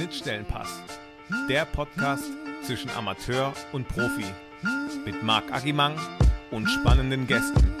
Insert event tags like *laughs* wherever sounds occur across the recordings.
Schnittstellenpass, der Podcast zwischen Amateur und Profi mit Marc Agimang und spannenden Gästen.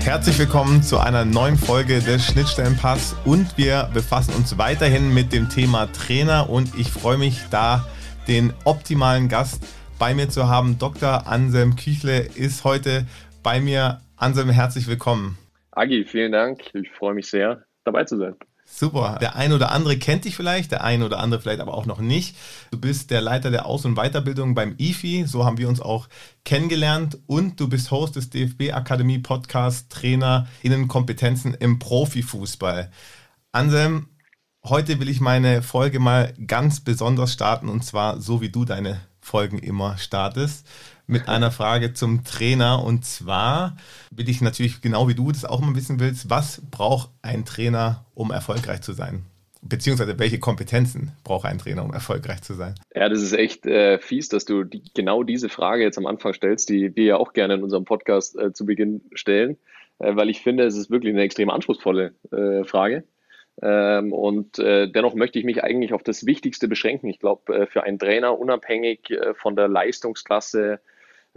Herzlich willkommen zu einer neuen Folge des Schnittstellenpass und wir befassen uns weiterhin mit dem Thema Trainer und ich freue mich da den optimalen Gast bei mir zu haben. Dr. Anselm Küchle ist heute bei mir. Anselm, herzlich willkommen. Agi, vielen Dank. Ich freue mich sehr, dabei zu sein. Super. Der ein oder andere kennt dich vielleicht, der ein oder andere vielleicht aber auch noch nicht. Du bist der Leiter der Aus- und Weiterbildung beim IFI, so haben wir uns auch kennengelernt und du bist Host des DFB Akademie Podcast Trainer Innenkompetenzen im Profifußball. Anselm, heute will ich meine Folge mal ganz besonders starten und zwar so wie du deine Folgen immer startest mit einer Frage zum Trainer. Und zwar will ich natürlich genau wie du das auch mal wissen willst, was braucht ein Trainer, um erfolgreich zu sein? Beziehungsweise welche Kompetenzen braucht ein Trainer, um erfolgreich zu sein? Ja, das ist echt äh, fies, dass du die, genau diese Frage jetzt am Anfang stellst, die wir ja auch gerne in unserem Podcast äh, zu Beginn stellen, äh, weil ich finde, es ist wirklich eine extrem anspruchsvolle äh, Frage. Ähm, und äh, dennoch möchte ich mich eigentlich auf das Wichtigste beschränken. Ich glaube, äh, für einen Trainer unabhängig äh, von der Leistungsklasse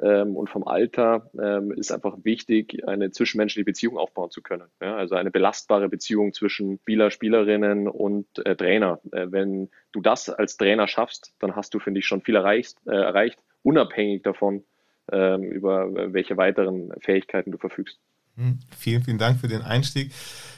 ähm, und vom Alter ähm, ist einfach wichtig, eine zwischenmenschliche Beziehung aufbauen zu können. Ja? Also eine belastbare Beziehung zwischen Spieler, Spielerinnen und äh, Trainer. Äh, wenn du das als Trainer schaffst, dann hast du, finde ich, schon viel erreicht, äh, erreicht unabhängig davon, ähm, über welche weiteren Fähigkeiten du verfügst. Hm, vielen, vielen Dank für den Einstieg.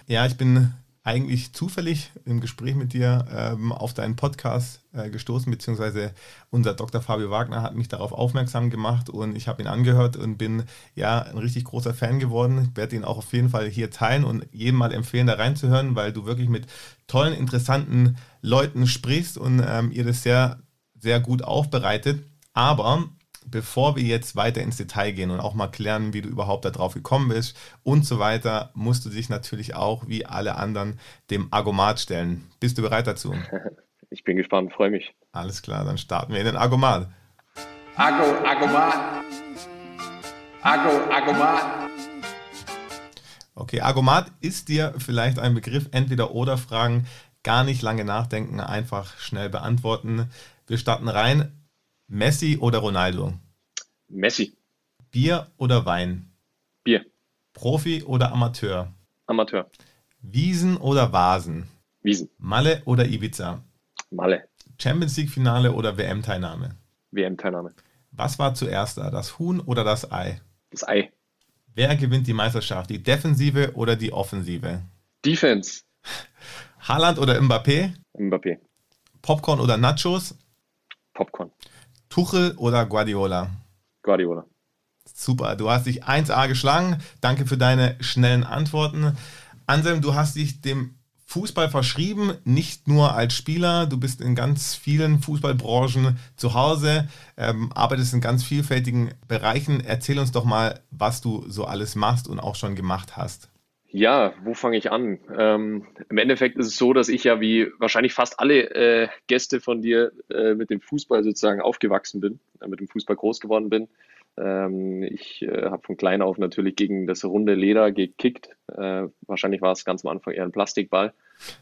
Ja, ich bin eigentlich zufällig im Gespräch mit dir ähm, auf deinen Podcast äh, gestoßen, beziehungsweise unser Dr. Fabio Wagner hat mich darauf aufmerksam gemacht und ich habe ihn angehört und bin ja ein richtig großer Fan geworden. Ich werde ihn auch auf jeden Fall hier teilen und jedem mal empfehlen, da reinzuhören, weil du wirklich mit tollen, interessanten Leuten sprichst und ähm, ihr das sehr, sehr gut aufbereitet. Aber bevor wir jetzt weiter ins Detail gehen und auch mal klären, wie du überhaupt darauf gekommen bist und so weiter, musst du dich natürlich auch wie alle anderen dem Argomat stellen. Bist du bereit dazu? *laughs* Ich bin gespannt, freue mich. Alles klar, dann starten wir in den Argomat. Argo, Argomat. Argo, Argomat. Okay, Argomat ist dir vielleicht ein Begriff, entweder oder Fragen, gar nicht lange nachdenken, einfach schnell beantworten. Wir starten rein. Messi oder Ronaldo? Messi. Bier oder Wein? Bier. Profi oder Amateur? Amateur. Wiesen oder Vasen? Wiesen. Malle oder Ibiza? Malle. Champions League Finale oder WM-Teilnahme? WM-Teilnahme. Was war zuerst da, das Huhn oder das Ei? Das Ei. Wer gewinnt die Meisterschaft, die Defensive oder die Offensive? Defense. Haaland oder Mbappé? Mbappé. Popcorn oder Nachos? Popcorn. Tuchel oder Guardiola? Guardiola. Super, du hast dich 1A geschlagen. Danke für deine schnellen Antworten. Anselm, du hast dich dem Fußball verschrieben, nicht nur als Spieler. Du bist in ganz vielen Fußballbranchen zu Hause, ähm, arbeitest in ganz vielfältigen Bereichen. Erzähl uns doch mal, was du so alles machst und auch schon gemacht hast. Ja, wo fange ich an? Ähm, Im Endeffekt ist es so, dass ich ja wie wahrscheinlich fast alle äh, Gäste von dir äh, mit dem Fußball sozusagen aufgewachsen bin, äh, mit dem Fußball groß geworden bin. Ähm, ich äh, habe von klein auf natürlich gegen das runde Leder gekickt. Äh, wahrscheinlich war es ganz am Anfang eher ein Plastikball.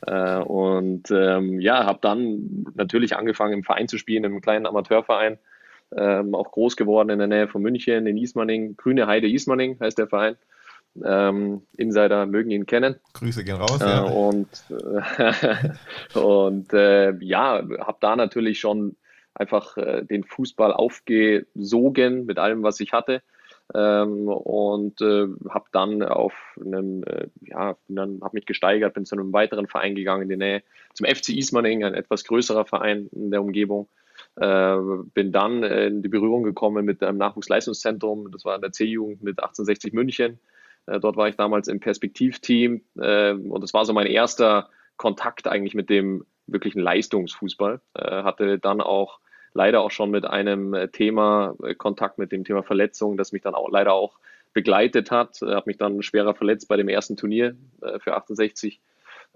Äh, und ähm, ja, habe dann natürlich angefangen im Verein zu spielen, im kleinen Amateurverein. Ähm, auch groß geworden in der Nähe von München, in Ismaning. Grüne Heide Ismaning heißt der Verein. Ähm, Insider mögen ihn kennen. Grüße gehen raus. Äh, ja. Und, äh, *laughs* und äh, ja, habe da natürlich schon einfach äh, den Fußball aufgesogen mit allem, was ich hatte. Ähm, und äh, habe dann auf einem, äh, ja, dann habe mich gesteigert, bin zu einem weiteren Verein gegangen in die Nähe, zum FC Ismaning, ein etwas größerer Verein in der Umgebung. Äh, bin dann in die Berührung gekommen mit einem Nachwuchsleistungszentrum, das war in der C-Jugend mit 1860 München. Äh, dort war ich damals im Perspektivteam äh, und das war so mein erster Kontakt eigentlich mit dem wirklichen Leistungsfußball. Äh, hatte dann auch leider auch schon mit einem Thema Kontakt mit dem Thema Verletzung, das mich dann auch leider auch begleitet hat. Habe mich dann schwerer verletzt bei dem ersten Turnier für 68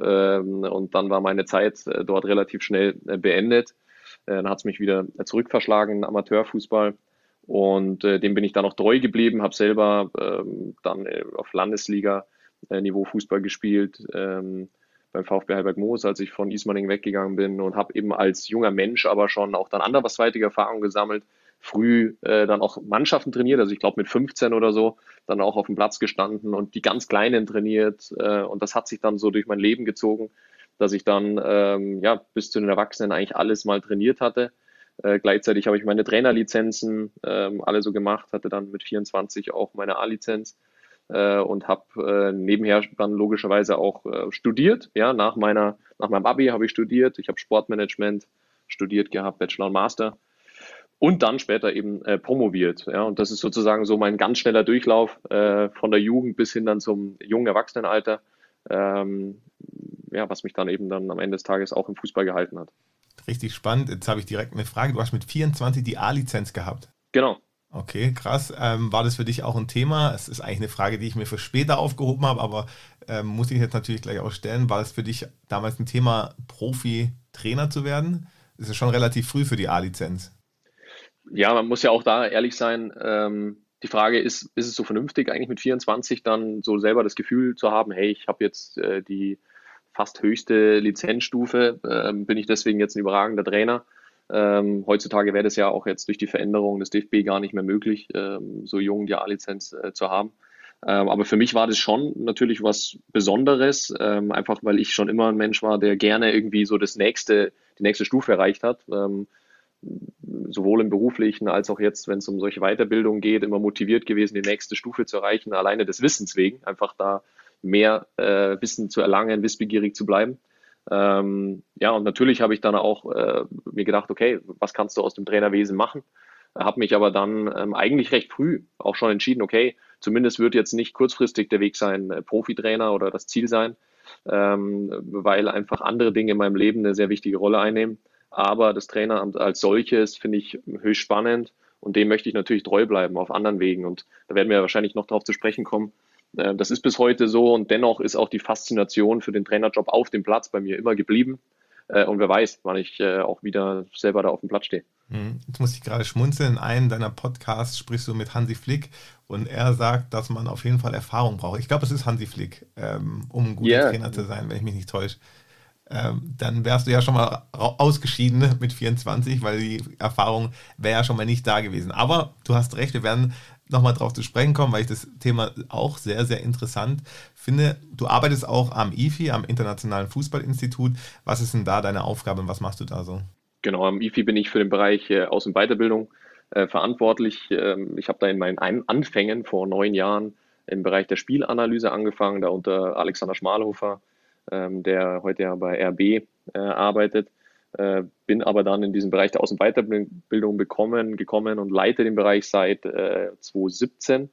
ähm, und dann war meine Zeit dort relativ schnell beendet. Dann hat es mich wieder zurückverschlagen, Amateurfußball. Und äh, dem bin ich dann noch treu geblieben, habe selber ähm, dann äh, auf Landesliga-Niveau äh, Fußball gespielt ähm, beim VfB Heilberg Moos, als ich von Ismaning weggegangen bin und habe eben als junger Mensch aber schon auch dann anderweitige Erfahrungen gesammelt, früh äh, dann auch Mannschaften trainiert, also ich glaube mit 15 oder so, dann auch auf dem Platz gestanden und die ganz Kleinen trainiert äh, und das hat sich dann so durch mein Leben gezogen, dass ich dann ähm, ja bis zu den Erwachsenen eigentlich alles mal trainiert hatte äh, gleichzeitig habe ich meine Trainerlizenzen ähm, alle so gemacht, hatte dann mit 24 auch meine A-Lizenz äh, und habe äh, nebenher dann logischerweise auch äh, studiert. Ja, nach meiner nach meinem Abi habe ich studiert. Ich habe Sportmanagement studiert gehabt, Bachelor und Master und dann später eben äh, promoviert. Ja, und das ist sozusagen so mein ganz schneller Durchlauf äh, von der Jugend bis hin dann zum jungen Erwachsenenalter, ähm, ja, was mich dann eben dann am Ende des Tages auch im Fußball gehalten hat. Richtig spannend. Jetzt habe ich direkt eine Frage. Du hast mit 24 die A-Lizenz gehabt. Genau. Okay, krass. Ähm, war das für dich auch ein Thema? Es ist eigentlich eine Frage, die ich mir für später aufgehoben habe, aber ähm, muss ich jetzt natürlich gleich auch stellen. War es für dich damals ein Thema, Profi-Trainer zu werden? Das ist schon relativ früh für die A-Lizenz. Ja, man muss ja auch da ehrlich sein. Ähm, die Frage ist, ist es so vernünftig, eigentlich mit 24 dann so selber das Gefühl zu haben, hey, ich habe jetzt äh, die fast höchste Lizenzstufe, ähm, bin ich deswegen jetzt ein überragender Trainer. Ähm, heutzutage wäre das ja auch jetzt durch die Veränderung des DFB gar nicht mehr möglich, ähm, so jung die A-Lizenz äh, zu haben. Ähm, aber für mich war das schon natürlich was Besonderes, ähm, einfach weil ich schon immer ein Mensch war, der gerne irgendwie so das nächste, die nächste Stufe erreicht hat. Ähm, sowohl im beruflichen als auch jetzt, wenn es um solche Weiterbildungen geht, immer motiviert gewesen, die nächste Stufe zu erreichen, alleine des Wissens wegen, einfach da mehr äh, Wissen zu erlangen, wissbegierig zu bleiben. Ähm, ja, und natürlich habe ich dann auch äh, mir gedacht, okay, was kannst du aus dem Trainerwesen machen? Habe mich aber dann ähm, eigentlich recht früh auch schon entschieden, okay, zumindest wird jetzt nicht kurzfristig der Weg sein, äh, Profitrainer oder das Ziel sein, ähm, weil einfach andere Dinge in meinem Leben eine sehr wichtige Rolle einnehmen. Aber das Traineramt als solches finde ich höchst spannend und dem möchte ich natürlich treu bleiben auf anderen Wegen. Und da werden wir wahrscheinlich noch darauf zu sprechen kommen, das ist bis heute so und dennoch ist auch die Faszination für den Trainerjob auf dem Platz bei mir immer geblieben. Äh, und wer weiß, wann ich äh, auch wieder selber da auf dem Platz stehe. Hm, jetzt muss ich gerade schmunzeln. In einem deiner Podcasts sprichst du mit Hansi Flick und er sagt, dass man auf jeden Fall Erfahrung braucht. Ich glaube, es ist Hansi Flick, ähm, um ein guter yeah. Trainer zu sein, wenn ich mich nicht täusche. Ähm, dann wärst du ja schon mal ausgeschieden mit 24, weil die Erfahrung wäre ja schon mal nicht da gewesen. Aber du hast recht, wir werden nochmal drauf zu sprechen kommen, weil ich das Thema auch sehr, sehr interessant finde. Du arbeitest auch am IFI, am Internationalen Fußballinstitut. Was ist denn da deine Aufgabe und was machst du da so? Genau, am IFI bin ich für den Bereich äh, Aus- und Weiterbildung äh, verantwortlich. Ähm, ich habe da in meinen Anfängen vor neun Jahren im Bereich der Spielanalyse angefangen, da unter Alexander Schmalhofer, der heute ja bei RB äh, arbeitet. Äh, bin aber dann in diesen Bereich der Außen- und Weiterbildung bekommen, gekommen und leite den Bereich seit äh, 2017.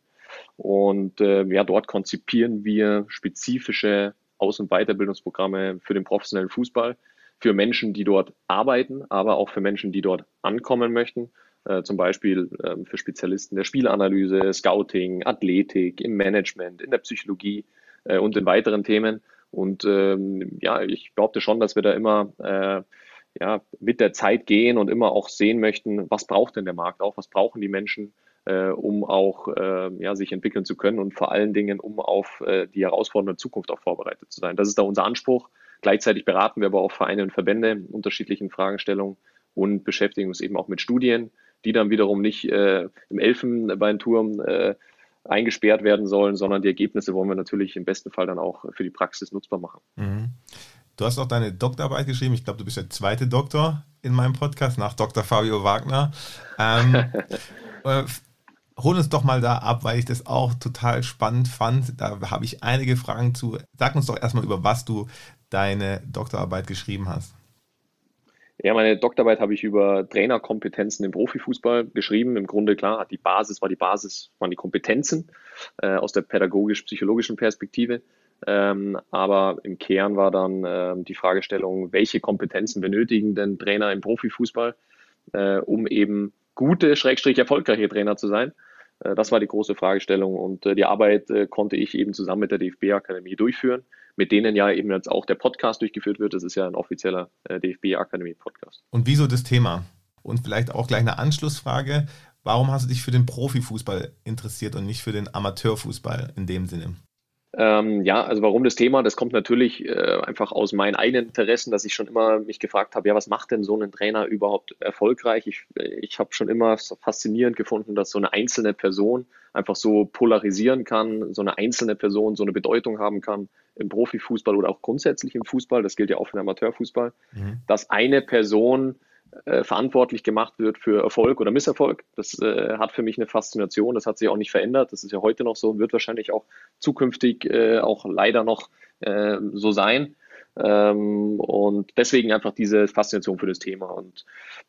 Und äh, ja, dort konzipieren wir spezifische Aus- und Weiterbildungsprogramme für den professionellen Fußball, für Menschen, die dort arbeiten, aber auch für Menschen, die dort ankommen möchten. Äh, zum Beispiel äh, für Spezialisten der Spielanalyse, Scouting, Athletik, im Management, in der Psychologie äh, und in weiteren Themen. Und ähm, ja, ich behaupte schon, dass wir da immer äh, ja, mit der Zeit gehen und immer auch sehen möchten, was braucht denn der Markt auch, was brauchen die Menschen, äh, um auch äh, ja, sich entwickeln zu können und vor allen Dingen, um auf äh, die herausfordernde Zukunft auch vorbereitet zu sein. Das ist da unser Anspruch. Gleichzeitig beraten wir aber auch Vereine und Verbände in unterschiedlichen Fragestellungen und beschäftigen uns eben auch mit Studien, die dann wiederum nicht äh, im Elfenbeinturm äh, eingesperrt werden sollen, sondern die Ergebnisse wollen wir natürlich im besten Fall dann auch für die Praxis nutzbar machen. Mhm. Du hast auch deine Doktorarbeit geschrieben. Ich glaube, du bist der zweite Doktor in meinem Podcast nach Dr. Fabio Wagner. Ähm, *laughs* äh, hol uns doch mal da ab, weil ich das auch total spannend fand. Da habe ich einige Fragen zu. Sag uns doch erstmal, über was du deine Doktorarbeit geschrieben hast. Ja, meine Doktorarbeit habe ich über Trainerkompetenzen im Profifußball geschrieben. Im Grunde klar, die Basis war die Basis, waren die Kompetenzen äh, aus der pädagogisch-psychologischen Perspektive. Ähm, aber im Kern war dann äh, die Fragestellung, welche Kompetenzen benötigen denn Trainer im Profifußball, äh, um eben gute, schrägstrich erfolgreiche Trainer zu sein. Äh, das war die große Fragestellung und äh, die Arbeit äh, konnte ich eben zusammen mit der DFB-Akademie durchführen mit denen ja eben jetzt auch der Podcast durchgeführt wird. Das ist ja ein offizieller äh, DFB-Akademie-Podcast. Und wieso das Thema? Und vielleicht auch gleich eine Anschlussfrage. Warum hast du dich für den Profifußball interessiert und nicht für den Amateurfußball in dem Sinne? Ähm, ja, also warum das Thema? Das kommt natürlich äh, einfach aus meinen eigenen Interessen, dass ich schon immer mich gefragt habe, ja, was macht denn so ein Trainer überhaupt erfolgreich? Ich, ich habe schon immer faszinierend gefunden, dass so eine einzelne Person einfach so polarisieren kann, so eine einzelne Person so eine Bedeutung haben kann im Profifußball oder auch grundsätzlich im Fußball. Das gilt ja auch für den Amateurfußball, mhm. dass eine Person äh, verantwortlich gemacht wird für Erfolg oder Misserfolg. Das äh, hat für mich eine Faszination. Das hat sich auch nicht verändert. Das ist ja heute noch so, wird wahrscheinlich auch zukünftig äh, auch leider noch äh, so sein. Ähm, und deswegen einfach diese Faszination für das Thema. Und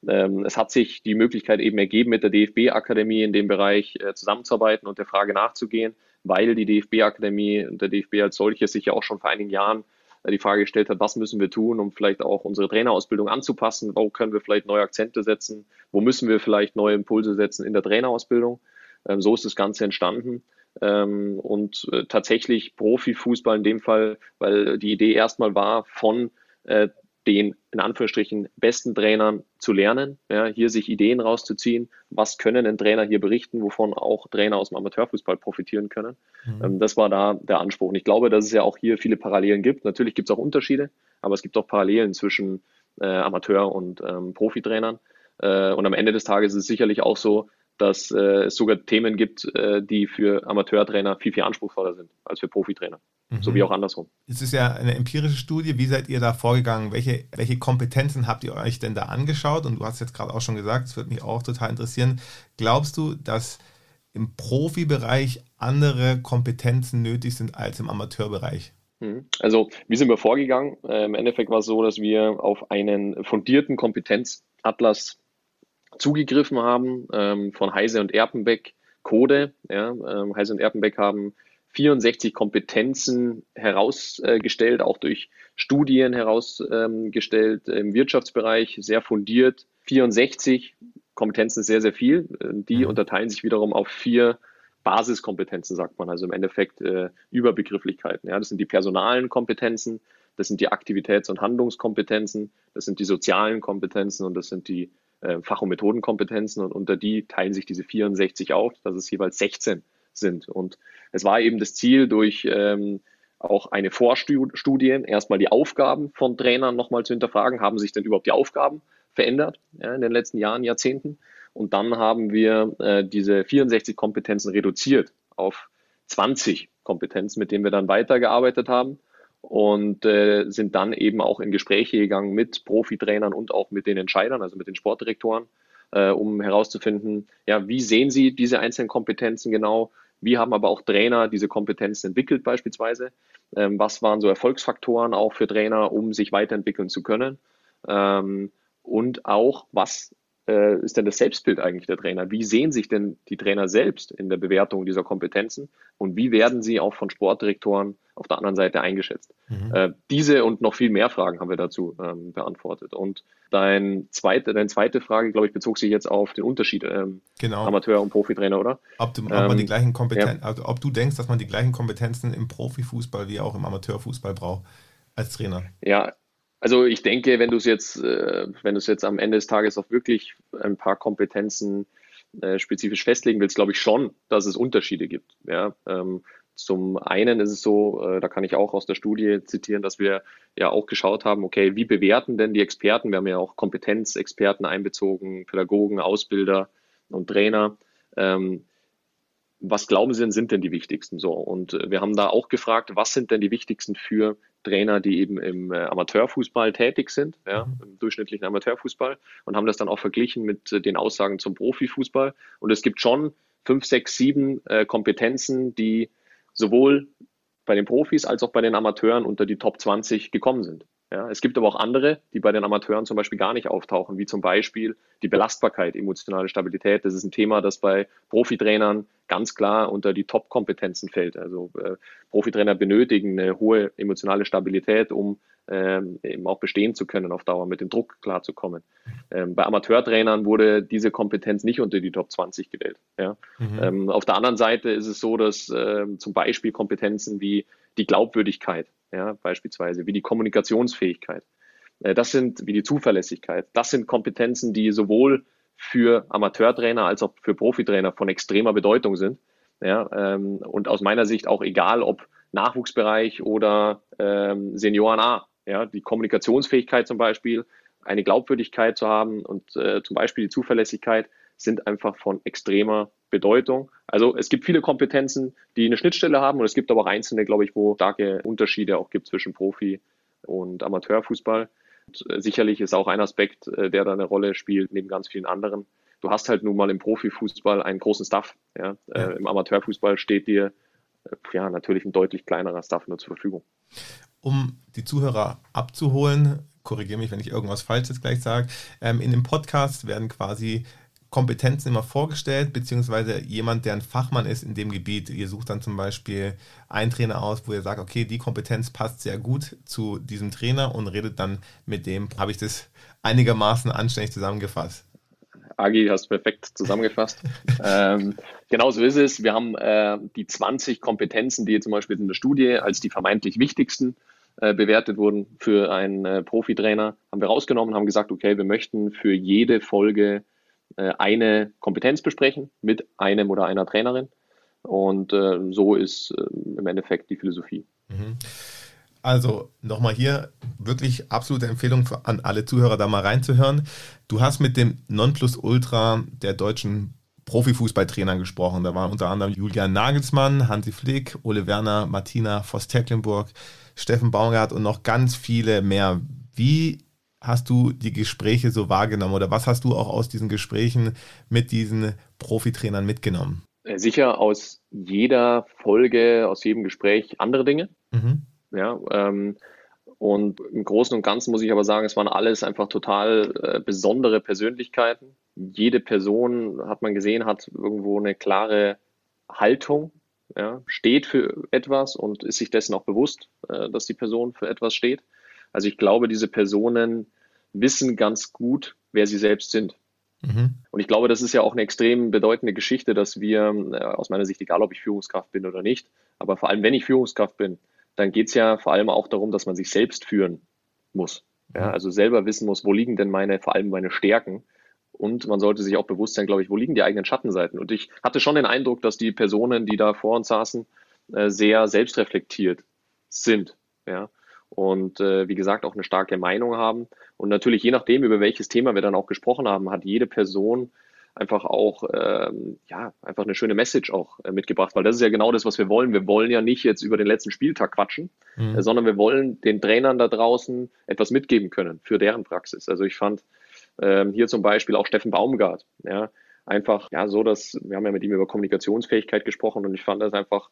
ähm, es hat sich die Möglichkeit eben ergeben, mit der DFB-Akademie in dem Bereich äh, zusammenzuarbeiten und der Frage nachzugehen, weil die DFB-Akademie und der DFB als solches sich ja auch schon vor einigen Jahren die Frage gestellt hat, was müssen wir tun, um vielleicht auch unsere Trainerausbildung anzupassen, wo können wir vielleicht neue Akzente setzen, wo müssen wir vielleicht neue Impulse setzen in der Trainerausbildung. Ähm, so ist das Ganze entstanden. Ähm, und äh, tatsächlich Profifußball in dem Fall, weil die Idee erstmal war, von äh, den in Anführungsstrichen besten Trainern zu lernen, ja, hier sich Ideen rauszuziehen, was können ein Trainer hier berichten, wovon auch Trainer aus dem Amateurfußball profitieren können. Mhm. Ähm, das war da der Anspruch. Und ich glaube, dass es ja auch hier viele Parallelen gibt. Natürlich gibt es auch Unterschiede, aber es gibt auch Parallelen zwischen äh, Amateur- und ähm, Profitrainern. Äh, und am Ende des Tages ist es sicherlich auch so, dass äh, es sogar Themen gibt, äh, die für Amateurtrainer viel, viel anspruchsvoller sind als für Profitrainer. Mhm. So wie auch andersrum. Es ist ja eine empirische Studie. Wie seid ihr da vorgegangen? Welche, welche Kompetenzen habt ihr euch denn da angeschaut? Und du hast jetzt gerade auch schon gesagt, es würde mich auch total interessieren. Glaubst du, dass im Profibereich andere Kompetenzen nötig sind als im Amateurbereich? Mhm. Also, wie sind wir vorgegangen? Äh, Im Endeffekt war es so, dass wir auf einen fundierten Kompetenzatlas zugegriffen haben ähm, von Heise und Erpenbeck Code. Ja, ähm, Heise und Erpenbeck haben 64 Kompetenzen herausgestellt, auch durch Studien herausgestellt im Wirtschaftsbereich, sehr fundiert. 64 Kompetenzen ist sehr, sehr viel. Die mhm. unterteilen sich wiederum auf vier Basiskompetenzen, sagt man, also im Endeffekt äh, Überbegrifflichkeiten. Ja, das sind die personalen Kompetenzen, das sind die Aktivitäts- und Handlungskompetenzen, das sind die sozialen Kompetenzen und das sind die äh, Fach- und Methodenkompetenzen. Und unter die teilen sich diese 64 auf, dass es jeweils 16 sind. Und es war eben das Ziel, durch ähm, auch eine Vorstudie erstmal die Aufgaben von Trainern nochmal zu hinterfragen. Haben sich denn überhaupt die Aufgaben verändert ja, in den letzten Jahren, Jahrzehnten? Und dann haben wir äh, diese 64 Kompetenzen reduziert auf 20 Kompetenzen, mit denen wir dann weitergearbeitet haben und äh, sind dann eben auch in Gespräche gegangen mit Profitrainern und auch mit den Entscheidern, also mit den Sportdirektoren, äh, um herauszufinden, ja, wie sehen sie diese einzelnen Kompetenzen genau? Wie haben aber auch Trainer diese Kompetenzen entwickelt beispielsweise? Ähm, was waren so Erfolgsfaktoren auch für Trainer, um sich weiterentwickeln zu können? Ähm, und auch, was äh, ist denn das Selbstbild eigentlich der Trainer? Wie sehen sich denn die Trainer selbst in der Bewertung dieser Kompetenzen und wie werden sie auch von Sportdirektoren auf der anderen Seite eingeschätzt? Mhm. Äh, diese und noch viel mehr Fragen haben wir dazu ähm, beantwortet. Und dein zweite, deine zweite Frage, glaube ich, bezog sich jetzt auf den Unterschied ähm, genau. Amateur- und Profitrainer, oder? Ob du, ob man die ähm, gleichen Kompetenzen, ja. also ob du denkst, dass man die gleichen Kompetenzen im Profifußball wie auch im Amateurfußball braucht als Trainer? Ja, also ich denke, wenn du es jetzt, äh, wenn du es jetzt am Ende des Tages auch wirklich ein paar Kompetenzen äh, spezifisch festlegen willst, glaube ich schon, dass es Unterschiede gibt. Ja, ähm, zum einen ist es so, äh, da kann ich auch aus der Studie zitieren, dass wir ja auch geschaut haben, okay, wie bewerten denn die Experten? Wir haben ja auch Kompetenzexperten einbezogen, Pädagogen, Ausbilder und Trainer. Ähm, was glauben Sie denn, sind denn die wichtigsten? So, und wir haben da auch gefragt, was sind denn die wichtigsten für Trainer, die eben im äh, Amateurfußball tätig sind, ja, mhm. im durchschnittlichen Amateurfußball und haben das dann auch verglichen mit äh, den Aussagen zum Profifußball. Und es gibt schon fünf, sechs, sieben äh, Kompetenzen, die sowohl bei den Profis als auch bei den Amateuren unter die Top 20 gekommen sind. Ja, es gibt aber auch andere, die bei den Amateuren zum Beispiel gar nicht auftauchen, wie zum Beispiel die Belastbarkeit, emotionale Stabilität. Das ist ein Thema, das bei Profitrainern ganz klar unter die Top-Kompetenzen fällt. Also äh, Profitrainer benötigen eine hohe emotionale Stabilität, um ähm, eben auch bestehen zu können auf Dauer, mit dem Druck klarzukommen. Ähm, bei Amateurtrainern wurde diese Kompetenz nicht unter die Top 20 gewählt. Ja? Mhm. Ähm, auf der anderen Seite ist es so, dass ähm, zum Beispiel Kompetenzen wie die Glaubwürdigkeit, ja, beispielsweise, wie die Kommunikationsfähigkeit. Äh, das sind, wie die Zuverlässigkeit. Das sind Kompetenzen, die sowohl für Amateurtrainer als auch für Profitrainer von extremer Bedeutung sind. Ja, ähm, und aus meiner Sicht auch egal, ob Nachwuchsbereich oder ähm, Senioren A. Ja, die Kommunikationsfähigkeit zum Beispiel, eine Glaubwürdigkeit zu haben und äh, zum Beispiel die Zuverlässigkeit sind einfach von extremer Bedeutung. Also es gibt viele Kompetenzen, die eine Schnittstelle haben und es gibt aber auch einzelne, glaube ich, wo starke Unterschiede auch gibt zwischen Profi und Amateurfußball. Und äh, sicherlich ist auch ein Aspekt, äh, der da eine Rolle spielt, neben ganz vielen anderen. Du hast halt nun mal im Profifußball einen großen Staff. Ja? ja. Äh, Im Amateurfußball steht dir ja natürlich ein deutlich kleinerer Staff nur zur Verfügung. Um die Zuhörer abzuholen, korrigiere mich, wenn ich irgendwas Falsches gleich sage. Ähm, in dem Podcast werden quasi Kompetenzen immer vorgestellt, beziehungsweise jemand, der ein Fachmann ist in dem Gebiet. Ihr sucht dann zum Beispiel einen Trainer aus, wo ihr sagt, okay, die Kompetenz passt sehr gut zu diesem Trainer und redet dann mit dem. Habe ich das einigermaßen anständig zusammengefasst? Agi, hast perfekt zusammengefasst. *laughs* ähm, genau so ist es. Wir haben äh, die 20 Kompetenzen, die zum Beispiel in der Studie als die vermeintlich wichtigsten äh, bewertet wurden für einen äh, Profitrainer, haben wir rausgenommen, haben gesagt, okay, wir möchten für jede Folge eine Kompetenz besprechen mit einem oder einer Trainerin. Und äh, so ist äh, im Endeffekt die Philosophie. Mhm. Also nochmal hier wirklich absolute Empfehlung an alle Zuhörer, da mal reinzuhören. Du hast mit dem Nonplusultra der deutschen Profifußballtrainern gesprochen. Da waren unter anderem Julian Nagelsmann, Hansi Flick, Ole Werner, Martina Voss-Tecklenburg, Steffen Baumgart und noch ganz viele mehr. Wie hast du die Gespräche so wahrgenommen oder was hast du auch aus diesen Gesprächen mit diesen Profitrainern mitgenommen? Äh, sicher aus jeder Folge, aus jedem Gespräch andere Dinge. Mhm. Ja, ähm, und im Großen und Ganzen muss ich aber sagen, es waren alles einfach total äh, besondere Persönlichkeiten. Jede Person, hat man gesehen, hat irgendwo eine klare Haltung, ja, steht für etwas und ist sich dessen auch bewusst, äh, dass die Person für etwas steht. Also ich glaube, diese Personen wissen ganz gut, wer sie selbst sind. Mhm. Und ich glaube, das ist ja auch eine extrem bedeutende Geschichte, dass wir, äh, aus meiner Sicht, egal ob ich Führungskraft bin oder nicht, aber vor allem, wenn ich Führungskraft bin, dann geht es ja vor allem auch darum, dass man sich selbst führen muss. Ja, also selber wissen muss, wo liegen denn meine, vor allem meine Stärken. Und man sollte sich auch bewusst sein, glaube ich, wo liegen die eigenen Schattenseiten. Und ich hatte schon den Eindruck, dass die Personen, die da vor uns saßen, äh, sehr selbstreflektiert sind. Ja und äh, wie gesagt auch eine starke Meinung haben. Und natürlich, je nachdem, über welches Thema wir dann auch gesprochen haben, hat jede Person einfach auch ähm, ja einfach eine schöne Message auch äh, mitgebracht, weil das ist ja genau das, was wir wollen. Wir wollen ja nicht jetzt über den letzten Spieltag quatschen, mhm. äh, sondern wir wollen den Trainern da draußen etwas mitgeben können für deren Praxis. Also ich fand ähm, hier zum Beispiel auch Steffen Baumgart, ja, einfach ja so, dass wir haben ja mit ihm über Kommunikationsfähigkeit gesprochen und ich fand das einfach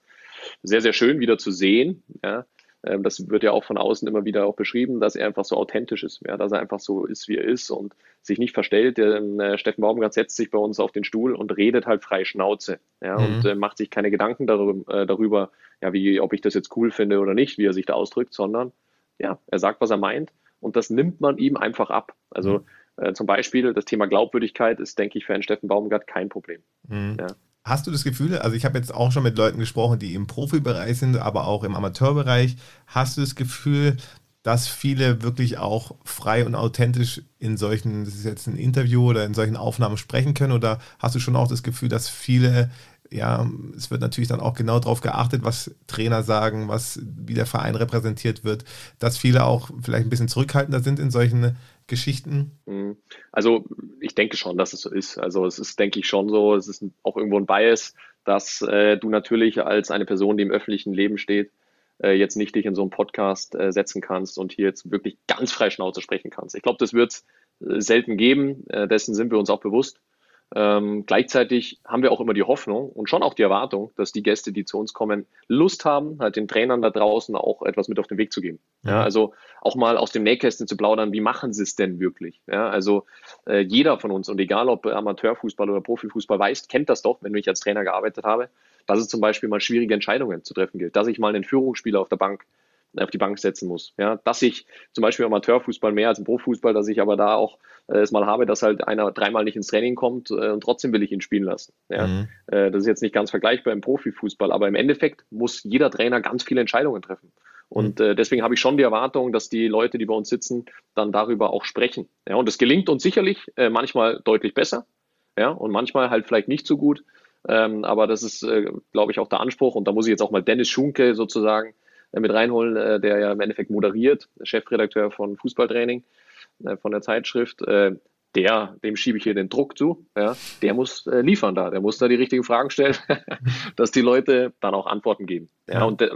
sehr sehr schön wieder zu sehen, ja, ähm, das wird ja auch von außen immer wieder auch beschrieben, dass er einfach so authentisch ist, ja, dass er einfach so ist, wie er ist und sich nicht verstellt. Der, äh, Steffen Baumgart setzt sich bei uns auf den Stuhl und redet halt frei Schnauze, ja, mhm. und äh, macht sich keine Gedanken darüber, äh, darüber, ja, wie, ob ich das jetzt cool finde oder nicht, wie er sich da ausdrückt, sondern ja, er sagt, was er meint und das nimmt man ihm einfach ab. Also mhm. äh, zum Beispiel das Thema Glaubwürdigkeit ist, denke ich, für einen Steffen Baumgart kein Problem. Mhm. Ja. Hast du das Gefühl, also ich habe jetzt auch schon mit Leuten gesprochen, die im Profibereich sind, aber auch im Amateurbereich, hast du das Gefühl, dass viele wirklich auch frei und authentisch in solchen, das ist jetzt ein Interview oder in solchen Aufnahmen sprechen können? Oder hast du schon auch das Gefühl, dass viele, ja, es wird natürlich dann auch genau darauf geachtet, was Trainer sagen, was, wie der Verein repräsentiert wird, dass viele auch vielleicht ein bisschen zurückhaltender sind in solchen Geschichten? Mhm. Also ich denke schon, dass es so ist. Also es ist, denke ich, schon so, es ist auch irgendwo ein Bias, dass äh, du natürlich als eine Person, die im öffentlichen Leben steht, äh, jetzt nicht dich in so einen Podcast äh, setzen kannst und hier jetzt wirklich ganz frei Schnauze sprechen kannst. Ich glaube, das wird es äh, selten geben, äh, dessen sind wir uns auch bewusst. Ähm, gleichzeitig haben wir auch immer die Hoffnung und schon auch die Erwartung, dass die Gäste, die zu uns kommen, Lust haben, halt den Trainern da draußen auch etwas mit auf den Weg zu geben. Ja, ja also auch mal aus dem Nähkästchen zu plaudern, wie machen sie es denn wirklich? Ja, also äh, jeder von uns und egal ob Amateurfußball oder Profifußball weiß, kennt das doch, wenn ich als Trainer gearbeitet habe, dass es zum Beispiel mal schwierige Entscheidungen zu treffen gilt, dass ich mal einen Führungsspieler auf der Bank auf die Bank setzen muss. Ja, dass ich zum Beispiel im Amateurfußball mehr als im Profifußball, dass ich aber da auch äh, es mal habe, dass halt einer dreimal nicht ins Training kommt äh, und trotzdem will ich ihn spielen lassen. Ja, mhm. äh, das ist jetzt nicht ganz vergleichbar im Profifußball, aber im Endeffekt muss jeder Trainer ganz viele Entscheidungen treffen. Und mhm. äh, deswegen habe ich schon die Erwartung, dass die Leute, die bei uns sitzen, dann darüber auch sprechen. Ja, und es gelingt uns sicherlich äh, manchmal deutlich besser, ja, und manchmal halt vielleicht nicht so gut. Ähm, aber das ist, äh, glaube ich, auch der Anspruch. Und da muss ich jetzt auch mal Dennis Schunke sozusagen mit reinholen, äh, der ja im Endeffekt moderiert, Chefredakteur von Fußballtraining, äh, von der Zeitschrift. Äh, der, dem schiebe ich hier den Druck zu, ja, der muss äh, liefern da, der muss da die richtigen Fragen stellen, *laughs* dass die Leute dann auch Antworten geben. Ja, und äh,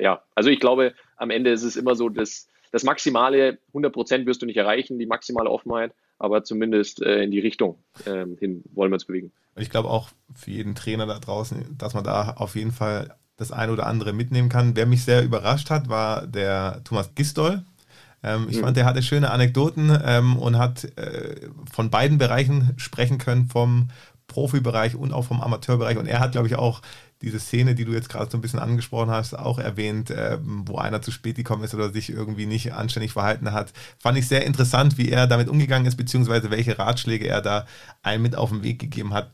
ja, also ich glaube, am Ende ist es immer so, dass das maximale 100 Prozent wirst du nicht erreichen, die maximale Offenheit, aber zumindest äh, in die Richtung äh, hin wollen wir uns bewegen. Ich glaube auch für jeden Trainer da draußen, dass man da auf jeden Fall das eine oder andere mitnehmen kann. Wer mich sehr überrascht hat, war der Thomas Gistol, ähm, ich mhm. fand, der hatte schöne Anekdoten ähm, und hat äh, von beiden Bereichen sprechen können, vom Profibereich und auch vom Amateurbereich. Und er hat, glaube ich, auch diese Szene, die du jetzt gerade so ein bisschen angesprochen hast, auch erwähnt, äh, wo einer zu spät gekommen ist oder sich irgendwie nicht anständig verhalten hat. Fand ich sehr interessant, wie er damit umgegangen ist, beziehungsweise welche Ratschläge er da einem mit auf den Weg gegeben hat.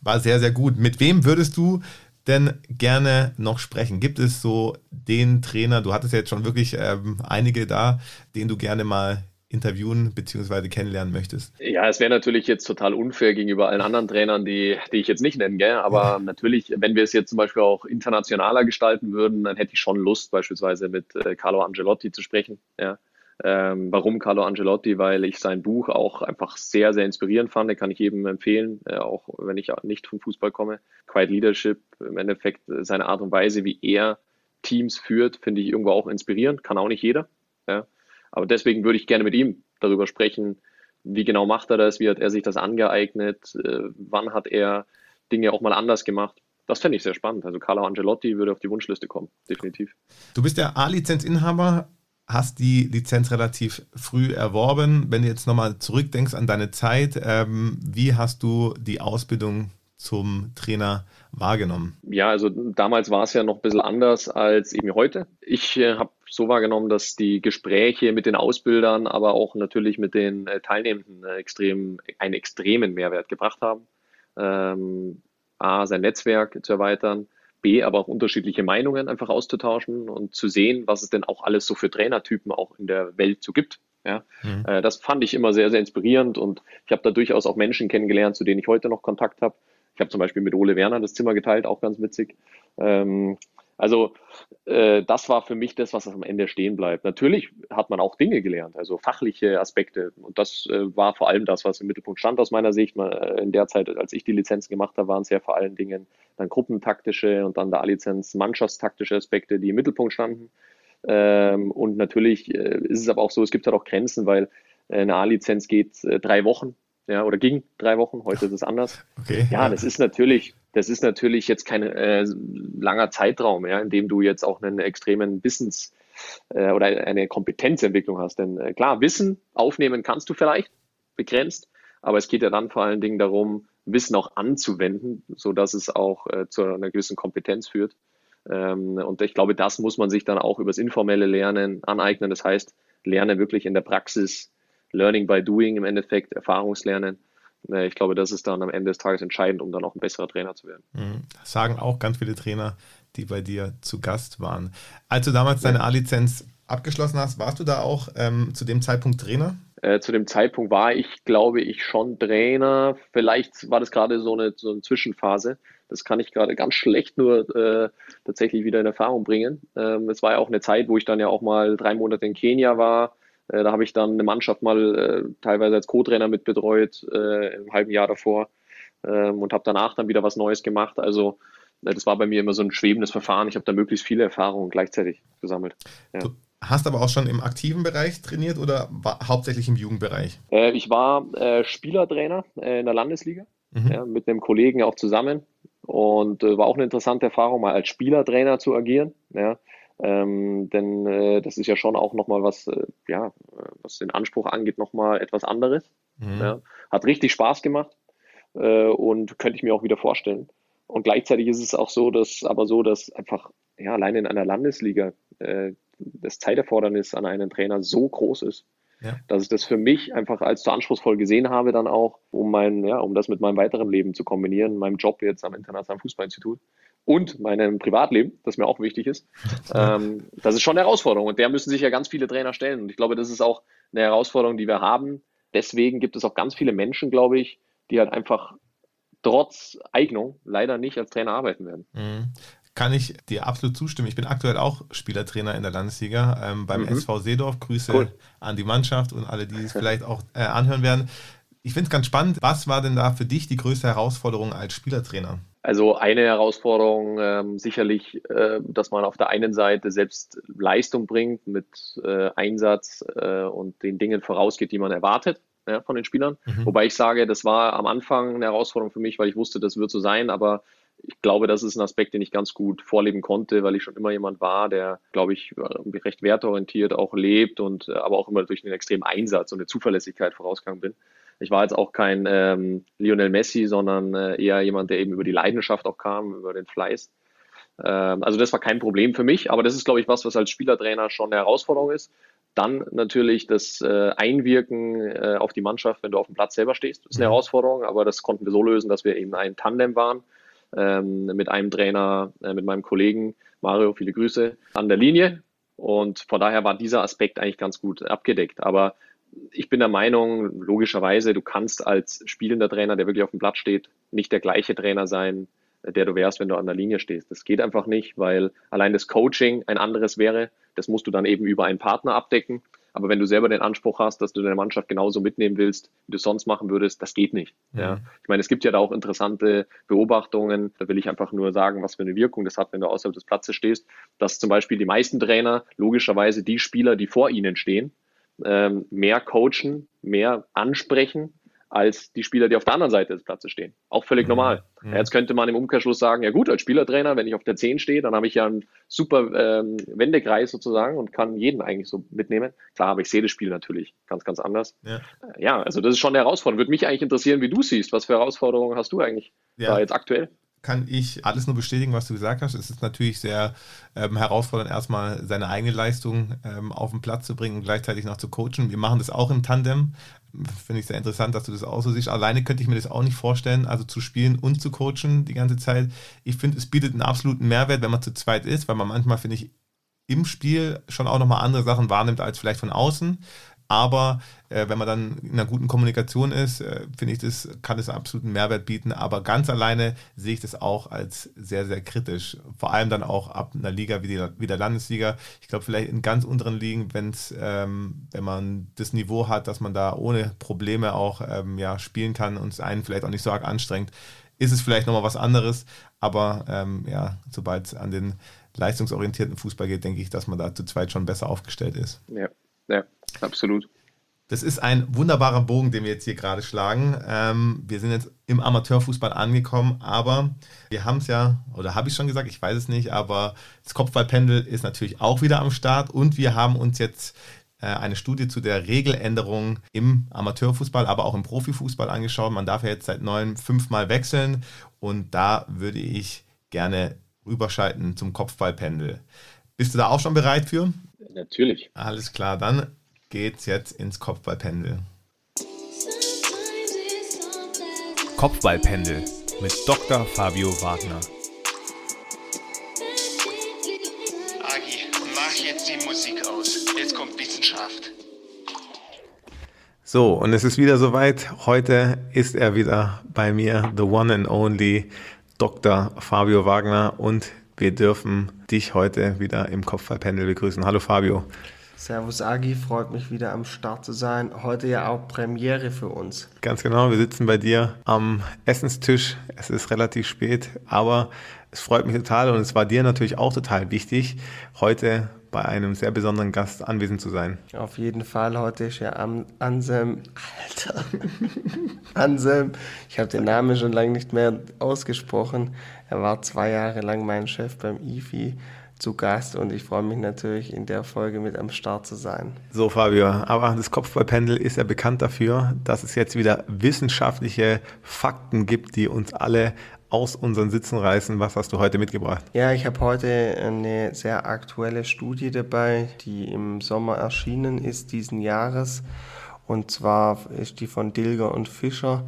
War sehr, sehr gut. Mit wem würdest du denn gerne noch sprechen? Gibt es so den Trainer, du hattest ja jetzt schon wirklich ähm, einige da, den du gerne mal interviewen bzw. kennenlernen möchtest? Ja, es wäre natürlich jetzt total unfair gegenüber allen anderen Trainern, die, die ich jetzt nicht nennen, gell? aber ja. natürlich, wenn wir es jetzt zum Beispiel auch internationaler gestalten würden, dann hätte ich schon Lust, beispielsweise mit äh, Carlo Angelotti zu sprechen. Ja? Ähm, warum Carlo Angelotti? Weil ich sein Buch auch einfach sehr, sehr inspirierend fand. Den kann ich jedem empfehlen, äh, auch wenn ich nicht vom Fußball komme. Quiet Leadership, im Endeffekt äh, seine Art und Weise, wie er Teams führt, finde ich irgendwo auch inspirierend. Kann auch nicht jeder. Ja. Aber deswegen würde ich gerne mit ihm darüber sprechen, wie genau macht er das, wie hat er sich das angeeignet, äh, wann hat er Dinge auch mal anders gemacht. Das fände ich sehr spannend. Also Carlo Angelotti würde auf die Wunschliste kommen, definitiv. Du bist der A-Lizenzinhaber hast die Lizenz relativ früh erworben. Wenn du jetzt nochmal zurückdenkst an deine Zeit, ähm, wie hast du die Ausbildung zum Trainer wahrgenommen? Ja, also damals war es ja noch ein bisschen anders als eben heute. Ich äh, habe so wahrgenommen, dass die Gespräche mit den Ausbildern, aber auch natürlich mit den äh, Teilnehmenden äh, extrem, einen extremen Mehrwert gebracht haben. Ähm, A, sein Netzwerk zu erweitern, B, aber auch unterschiedliche Meinungen einfach auszutauschen und zu sehen, was es denn auch alles so für Trainertypen auch in der Welt so gibt. Ja, mhm. äh, das fand ich immer sehr, sehr inspirierend und ich habe da durchaus auch Menschen kennengelernt, zu denen ich heute noch Kontakt habe. Ich habe zum Beispiel mit Ole Werner das Zimmer geteilt, auch ganz witzig. Ähm, also äh, das war für mich das, was am Ende stehen bleibt. Natürlich hat man auch Dinge gelernt, also fachliche Aspekte. Und das äh, war vor allem das, was im Mittelpunkt stand aus meiner Sicht. Äh, in der Zeit, als ich die Lizenzen gemacht habe, waren es ja vor allen Dingen dann gruppentaktische und dann der A-Lizenz mannschaftstaktische Aspekte, die im Mittelpunkt standen. Ähm, und natürlich äh, ist es aber auch so, es gibt halt auch Grenzen, weil eine A-Lizenz geht äh, drei Wochen ja, oder ging drei Wochen, heute ist es anders. *laughs* Okay, ja, ja, das ist natürlich, das ist natürlich jetzt kein äh, langer Zeitraum, ja, in dem du jetzt auch einen extremen Wissens- äh, oder eine Kompetenzentwicklung hast. Denn äh, klar, Wissen aufnehmen kannst du vielleicht, begrenzt, aber es geht ja dann vor allen Dingen darum, Wissen auch anzuwenden, so dass es auch äh, zu einer gewissen Kompetenz führt. Ähm, und ich glaube, das muss man sich dann auch übers informelle Lernen aneignen. Das heißt, lerne wirklich in der Praxis Learning by Doing im Endeffekt, Erfahrungslernen. Äh, ich glaube, das ist dann am Ende des Tages entscheidend, um dann auch ein besserer Trainer zu werden. Mhm. Das sagen auch ganz viele Trainer, die bei dir zu Gast waren. Als du damals deine A-Lizenz abgeschlossen hast, warst du da auch ähm, zu dem Zeitpunkt Trainer? Äh, zu dem Zeitpunkt war ich, glaube ich, schon Trainer. Vielleicht war das gerade so eine, so eine Zwischenphase. Das kann ich gerade ganz schlecht nur äh, tatsächlich wieder in Erfahrung bringen. Ähm, es war ja auch eine Zeit, wo ich dann ja auch mal drei Monate in Kenia war, da habe ich dann eine Mannschaft mal äh, teilweise als Co-Trainer mit betreut äh, im halben Jahr davor ähm, und habe danach dann wieder was Neues gemacht. Also äh, das war bei mir immer so ein schwebendes Verfahren. Ich habe da möglichst viele Erfahrungen gleichzeitig gesammelt. Ja. Du hast aber auch schon im aktiven Bereich trainiert oder hauptsächlich im Jugendbereich? Äh, ich war äh, Spielertrainer in der Landesliga mhm. ja, mit einem Kollegen auch zusammen und war auch eine interessante Erfahrung, mal als Spielertrainer zu agieren. Ja. Ähm, denn äh, das ist ja schon auch nochmal was, äh, ja, was den Anspruch angeht, nochmal etwas anderes. Mhm. Ja. Hat richtig Spaß gemacht äh, und könnte ich mir auch wieder vorstellen. Und gleichzeitig ist es auch so, dass aber so, dass einfach ja alleine in einer Landesliga äh, das Zeiterfordernis an einen Trainer so groß ist, ja. dass ich das für mich einfach als zu anspruchsvoll gesehen habe, dann auch, um mein, ja, um das mit meinem weiteren Leben zu kombinieren, meinem Job jetzt am Internationalen Fußballinstitut und meinem Privatleben, das mir auch wichtig ist. *laughs* Ähm, das ist schon eine Herausforderung und der müssen sich ja ganz viele Trainer stellen. Und ich glaube, das ist auch eine Herausforderung, die wir haben. Deswegen gibt es auch ganz viele Menschen, glaube ich, die halt einfach trotz Eignung leider nicht als Trainer arbeiten werden. Mhm kann ich dir absolut zustimmen. Ich bin aktuell auch Spielertrainer in der Landesliga ähm, beim mhm. SV Seedorf. Grüße cool. an die Mannschaft und alle, die es *laughs* vielleicht auch äh, anhören werden. Ich finde es ganz spannend. Was war denn da für dich die größte Herausforderung als Spielertrainer? Also eine Herausforderung ähm, sicherlich, äh, dass man auf der einen Seite selbst Leistung bringt mit äh, Einsatz äh, und den Dingen vorausgeht, die man erwartet ja, von den Spielern. Mhm. Wobei ich sage, das war am Anfang eine Herausforderung für mich, weil ich wusste, das wird so sein, aber ich glaube, das ist ein Aspekt, den ich ganz gut vorleben konnte, weil ich schon immer jemand war, der, glaube ich, recht wertorientiert auch lebt und äh, aber auch immer durch einen extremen Einsatz und eine Zuverlässigkeit vorausgegangen bin. Ich war jetzt auch kein ähm, Lionel Messi, sondern äh, eher jemand, der eben über die Leidenschaft auch kam, über den Fleiß. Ähm, also das war kein Problem für mich, aber das ist, glaube ich, was, was als Spielertrainer schon eine Herausforderung ist. Dann natürlich das äh, Einwirken äh, auf die Mannschaft, wenn du auf dem Platz selber stehst, ist eine mhm. Herausforderung, aber das konnten wir so lösen, dass wir eben ein Tandem waren ähm, mit einem Trainer, äh, mit meinem Kollegen Mario, viele Grüße, an der Linie. Und von daher war dieser Aspekt eigentlich ganz gut abgedeckt. Aber ich bin der Meinung, logischerweise, du kannst als spielender Trainer, der wirklich auf dem Platz steht, nicht der gleiche Trainer sein, der du wärst, wenn du an der Linie stehst. Das geht einfach nicht, weil allein das Coaching ein anderes wäre. Das musst du dann eben über einen Partner abdecken. Aber wenn du selber den Anspruch hast, dass du deine Mannschaft genauso mitnehmen willst, wie du es sonst machen würdest, das geht nicht. Mhm. Ja. Ich meine, es gibt ja da auch interessante Beobachtungen. Da will ich einfach nur sagen, was für eine Wirkung das hat, wenn du außerhalb des Platzes stehst, dass zum Beispiel die meisten Trainer logischerweise die Spieler, die vor ihnen stehen, ähm, mehr coachen, mehr ansprechen als die Spieler, die auf der anderen Seite des Platzes stehen. Auch völlig mhm. normal. Mhm. jetzt könnte man im Umkehrschluss sagen, ja gut, als Spielertrainer, wenn ich auf der 10 stehe, dann habe ich ja einen super ähm, Wendekreis sozusagen und kann jeden eigentlich so mitnehmen. Klar, aber ich sehe das Spiel natürlich ganz, ganz anders. Ja, ja also das ist schon eine Herausforderung. Würde mich eigentlich interessieren, wie du siehst. Was für Herausforderungen hast du eigentlich ja. da jetzt aktuell? kann ich alles nur bestätigen, was du gesagt hast. Es ist natürlich sehr ähm, herausfordernd, erstmal seine eigene Leistung ähm, auf den Platz zu bringen und gleichzeitig noch zu coachen. Wir machen das auch im Tandem. Finde ich sehr interessant, dass du das auch so siehst. Alleine könnte ich mir das auch nicht vorstellen, also zu spielen und zu coachen die ganze Zeit. Ich finde, es bietet einen absoluten Mehrwert, wenn man zu zweit ist, weil man manchmal, finde ich, im Spiel schon auch nochmal andere Sachen wahrnimmt als vielleicht von außen. Aber äh, wenn man dann in einer guten Kommunikation ist, äh, finde ich, das kann es absoluten Mehrwert bieten. Aber ganz alleine sehe ich das auch als sehr, sehr kritisch. Vor allem dann auch ab einer Liga wie, die, wie der Landesliga. Ich glaube, vielleicht in ganz unteren Ligen, wenn's, ähm, wenn man das Niveau hat, dass man da ohne Probleme auch ähm, ja, spielen kann und es einen vielleicht auch nicht so arg anstrengt, ist es vielleicht nochmal was anderes. Aber ähm, ja, sobald es an den leistungsorientierten Fußball geht, denke ich, dass man da zu zweit schon besser aufgestellt ist. Ja. Ja, absolut. Das ist ein wunderbarer Bogen, den wir jetzt hier gerade schlagen. Ähm, wir sind jetzt im Amateurfußball angekommen, aber wir haben es ja, oder habe ich schon gesagt, ich weiß es nicht, aber das Kopfballpendel ist natürlich auch wieder am Start und wir haben uns jetzt äh, eine Studie zu der Regeländerung im Amateurfußball, aber auch im Profifußball angeschaut. Man darf ja jetzt seit neuem fünfmal wechseln und da würde ich gerne rüberschalten zum Kopfballpendel. Bist du da auch schon bereit für? Natürlich. Alles klar, dann geht's jetzt ins Kopfballpendel. Kopfballpendel mit Dr. Fabio Wagner. Agi, mach jetzt die Musik aus. Jetzt kommt Wissenschaft. So, und es ist wieder soweit. Heute ist er wieder bei mir, the one and only Dr. Fabio Wagner und wir dürfen dich heute wieder im Kopfballpanel begrüßen. Hallo Fabio. Servus Agi, freut mich wieder am Start zu sein. Heute ja auch Premiere für uns. Ganz genau, wir sitzen bei dir am Essenstisch. Es ist relativ spät, aber es freut mich total und es war dir natürlich auch total wichtig, heute bei einem sehr besonderen Gast anwesend zu sein. Auf jeden Fall, heute ist ja Anselm, Alter, *laughs* Anselm, ich habe den Namen schon lange nicht mehr ausgesprochen. Er war zwei Jahre lang mein Chef beim IFI zu Gast und ich freue mich natürlich in der Folge mit am Start zu sein. So Fabio, aber das Kopfballpendel ist ja bekannt dafür, dass es jetzt wieder wissenschaftliche Fakten gibt, die uns alle aus unseren Sitzen reißen. Was hast du heute mitgebracht? Ja, ich habe heute eine sehr aktuelle Studie dabei, die im Sommer erschienen ist diesen Jahres. Und zwar ist die von Dilger und Fischer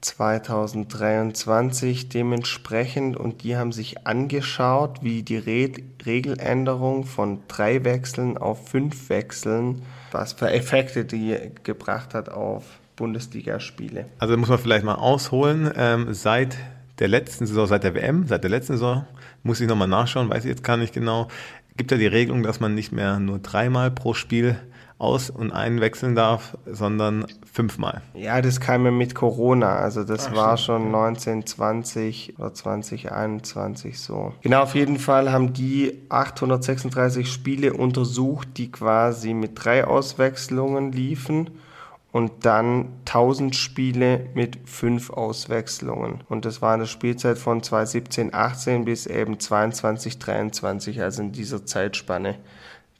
2023 dementsprechend und die haben sich angeschaut, wie die Re Regeländerung von drei Wechseln auf fünf Wechseln, was für Effekte die gebracht hat auf Bundesligaspiele. Also muss man vielleicht mal ausholen, ähm, seit der letzten Saison, seit der WM, seit der letzten Saison, muss ich nochmal nachschauen, weiß ich jetzt gar nicht genau, gibt ja die Regelung, dass man nicht mehr nur dreimal pro Spiel aus- und einwechseln darf, sondern fünfmal. Ja, das kam ja mit Corona. Also das Ach, war stimmt. schon 1920 oder 2021 so. Genau, auf jeden Fall haben die 836 Spiele untersucht, die quasi mit drei Auswechslungen liefen und dann 1000 Spiele mit fünf Auswechslungen. Und das war eine Spielzeit von 2017, 18 bis eben 22, 23, also in dieser Zeitspanne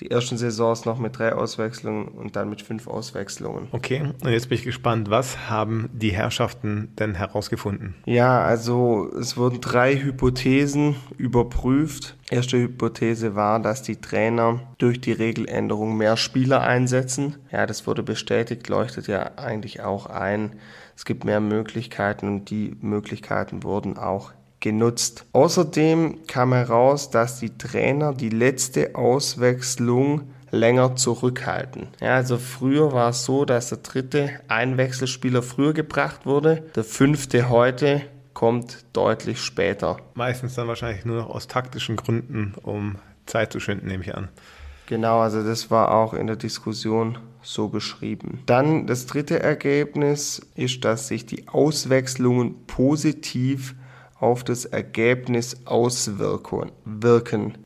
die ersten Saisons noch mit drei Auswechslungen und dann mit fünf Auswechslungen. Okay, und jetzt bin ich gespannt, was haben die Herrschaften denn herausgefunden? Ja, also es wurden drei Hypothesen überprüft. Erste Hypothese war, dass die Trainer durch die Regeländerung mehr Spieler einsetzen. Ja, das wurde bestätigt, leuchtet ja eigentlich auch ein. Es gibt mehr Möglichkeiten und die Möglichkeiten wurden auch genutzt. Außerdem kam heraus, dass die Trainer die letzte Auswechslung länger zurückhalten. Ja, also früher war es so, dass der dritte Einwechselspieler früher gebracht wurde, der fünfte heute kommt deutlich später. Meistens dann wahrscheinlich nur noch aus taktischen Gründen, um Zeit zu schinden, nehme ich an. Genau, also das war auch in der Diskussion so beschrieben. Dann das dritte Ergebnis ist, dass sich die Auswechslungen positiv auf das Ergebnis auswirken.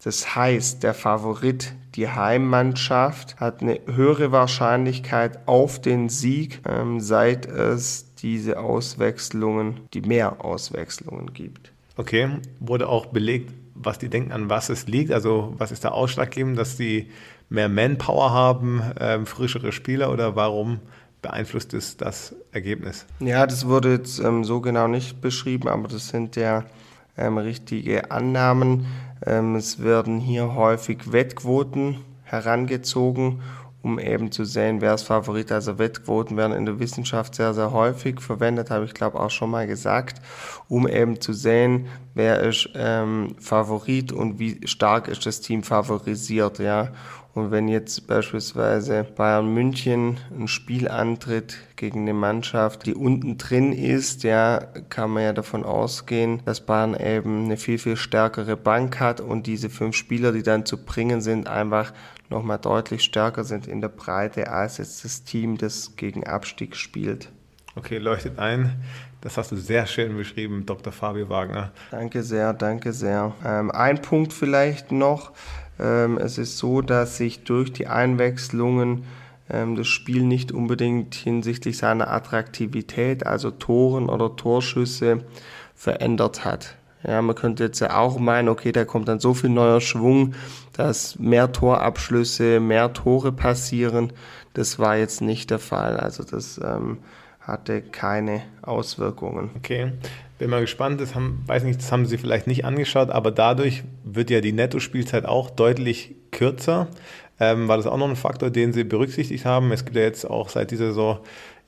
Das heißt, der Favorit, die Heimmannschaft, hat eine höhere Wahrscheinlichkeit auf den Sieg, ähm, seit es diese Auswechslungen, die mehr Auswechslungen gibt. Okay, wurde auch belegt, was die denken, an was es liegt. Also was ist da ausschlaggebend, dass die mehr Manpower haben, ähm, frischere Spieler oder warum beeinflusst es das Ergebnis? Ja, das wurde jetzt ähm, so genau nicht beschrieben, aber das sind ja ähm, richtige Annahmen. Ähm, es werden hier häufig Wettquoten herangezogen, um eben zu sehen, wer ist Favorit. Also Wettquoten werden in der Wissenschaft sehr, sehr häufig verwendet, habe ich glaube auch schon mal gesagt, um eben zu sehen, wer ist ähm, Favorit und wie stark ist das Team favorisiert. Ja. Und wenn jetzt beispielsweise Bayern München ein Spiel antritt gegen eine Mannschaft, die unten drin ist, ja, kann man ja davon ausgehen, dass Bayern eben eine viel, viel stärkere Bank hat und diese fünf Spieler, die dann zu bringen sind, einfach nochmal deutlich stärker sind in der Breite als jetzt das Team, das gegen Abstieg spielt. Okay, leuchtet ein. Das hast du sehr schön beschrieben, Dr. Fabio Wagner. Danke sehr, danke sehr. Ähm, ein Punkt vielleicht noch. Ähm, es ist so, dass sich durch die Einwechslungen ähm, das Spiel nicht unbedingt hinsichtlich seiner Attraktivität, also Toren oder Torschüsse, verändert hat. Ja, man könnte jetzt ja auch meinen, okay, da kommt dann so viel neuer Schwung, dass mehr Torabschlüsse, mehr Tore passieren. Das war jetzt nicht der Fall. Also das ähm, hatte keine Auswirkungen. Okay. Bin mal gespannt, das haben, weiß nicht, das haben Sie vielleicht nicht angeschaut, aber dadurch wird ja die Nettospielzeit auch deutlich kürzer. Ähm, war das auch noch ein Faktor, den Sie berücksichtigt haben? Es gibt ja jetzt auch seit dieser Saison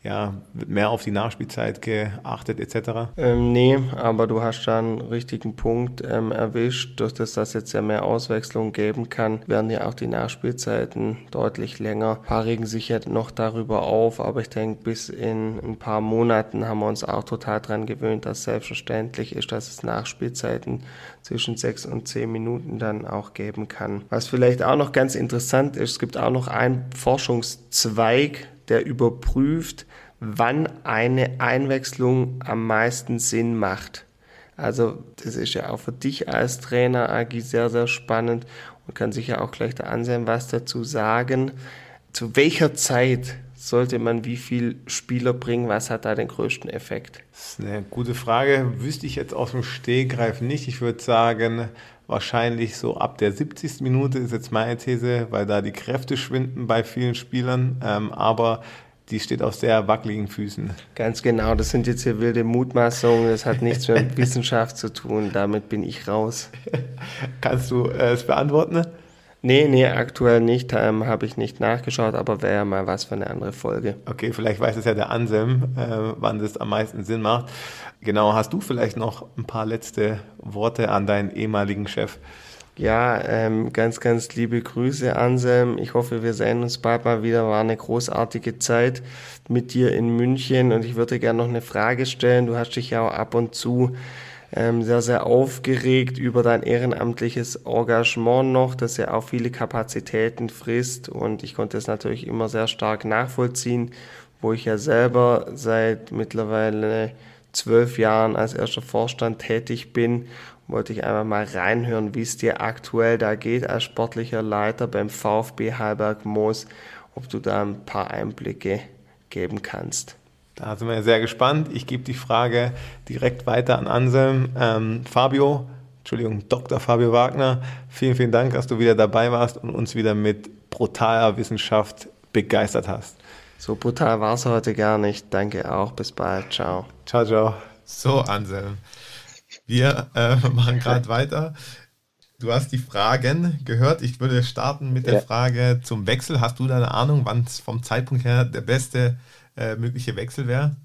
ja, mehr auf die Nachspielzeit geachtet etc.? Ähm, nee, aber du hast da einen richtigen Punkt ähm, erwischt. Durch das, dass jetzt ja mehr Auswechslung geben kann, werden ja auch die Nachspielzeiten deutlich länger. Ein paar regen sich ja noch darüber auf, aber ich denke, bis in ein paar Monaten haben wir uns auch total daran gewöhnt, dass selbstverständlich ist, dass es Nachspielzeiten zwischen sechs und zehn Minuten dann auch geben kann. Was vielleicht auch noch ganz interessant ist, es gibt auch noch einen Forschungszweig, der überprüft, wann eine Einwechslung am meisten Sinn macht. Also das ist ja auch für dich als Trainer, Agi, sehr, sehr spannend und kann sich ja auch gleich der Ansehen was dazu sagen. Zu welcher Zeit sollte man wie viele Spieler bringen? Was hat da den größten Effekt? Das ist eine gute Frage. Wüsste ich jetzt aus dem Stehgreif nicht. Ich würde sagen, wahrscheinlich so ab der 70. Minute ist jetzt meine These, weil da die Kräfte schwinden bei vielen Spielern. Ähm, aber die steht auf sehr wackeligen Füßen. Ganz genau, das sind jetzt hier wilde Mutmaßungen, das hat nichts mit *laughs* Wissenschaft zu tun, damit bin ich raus. Kannst du äh, es beantworten? Nee, nee, aktuell nicht, ähm, habe ich nicht nachgeschaut, aber wäre ja mal was für eine andere Folge. Okay, vielleicht weiß es ja der Anselm, äh, wann das am meisten Sinn macht. Genau, hast du vielleicht noch ein paar letzte Worte an deinen ehemaligen Chef? Ja, ähm, ganz, ganz liebe Grüße, Anselm. Ich hoffe, wir sehen uns bald mal wieder. War eine großartige Zeit mit dir in München und ich würde gerne noch eine Frage stellen. Du hast dich ja auch ab und zu ähm, sehr, sehr aufgeregt über dein ehrenamtliches Engagement noch, das ja auch viele Kapazitäten frisst und ich konnte es natürlich immer sehr stark nachvollziehen, wo ich ja selber seit mittlerweile zwölf Jahren als erster Vorstand tätig bin wollte ich einfach mal reinhören, wie es dir aktuell da geht als sportlicher Leiter beim VfB Halberg Moos, ob du da ein paar Einblicke geben kannst. Da sind wir sehr gespannt. Ich gebe die Frage direkt weiter an Anselm. Ähm, Fabio, Entschuldigung, Dr. Fabio Wagner, vielen, vielen Dank, dass du wieder dabei warst und uns wieder mit brutaler Wissenschaft begeistert hast. So brutal war es heute gar nicht. Danke auch. Bis bald. Ciao. Ciao, ciao. So, Anselm. Wir äh, *laughs* machen gerade weiter. Du hast die Fragen gehört. Ich würde starten mit der ja. Frage zum Wechsel. Hast du da eine Ahnung, wann es vom Zeitpunkt her der beste äh, mögliche Wechsel wäre?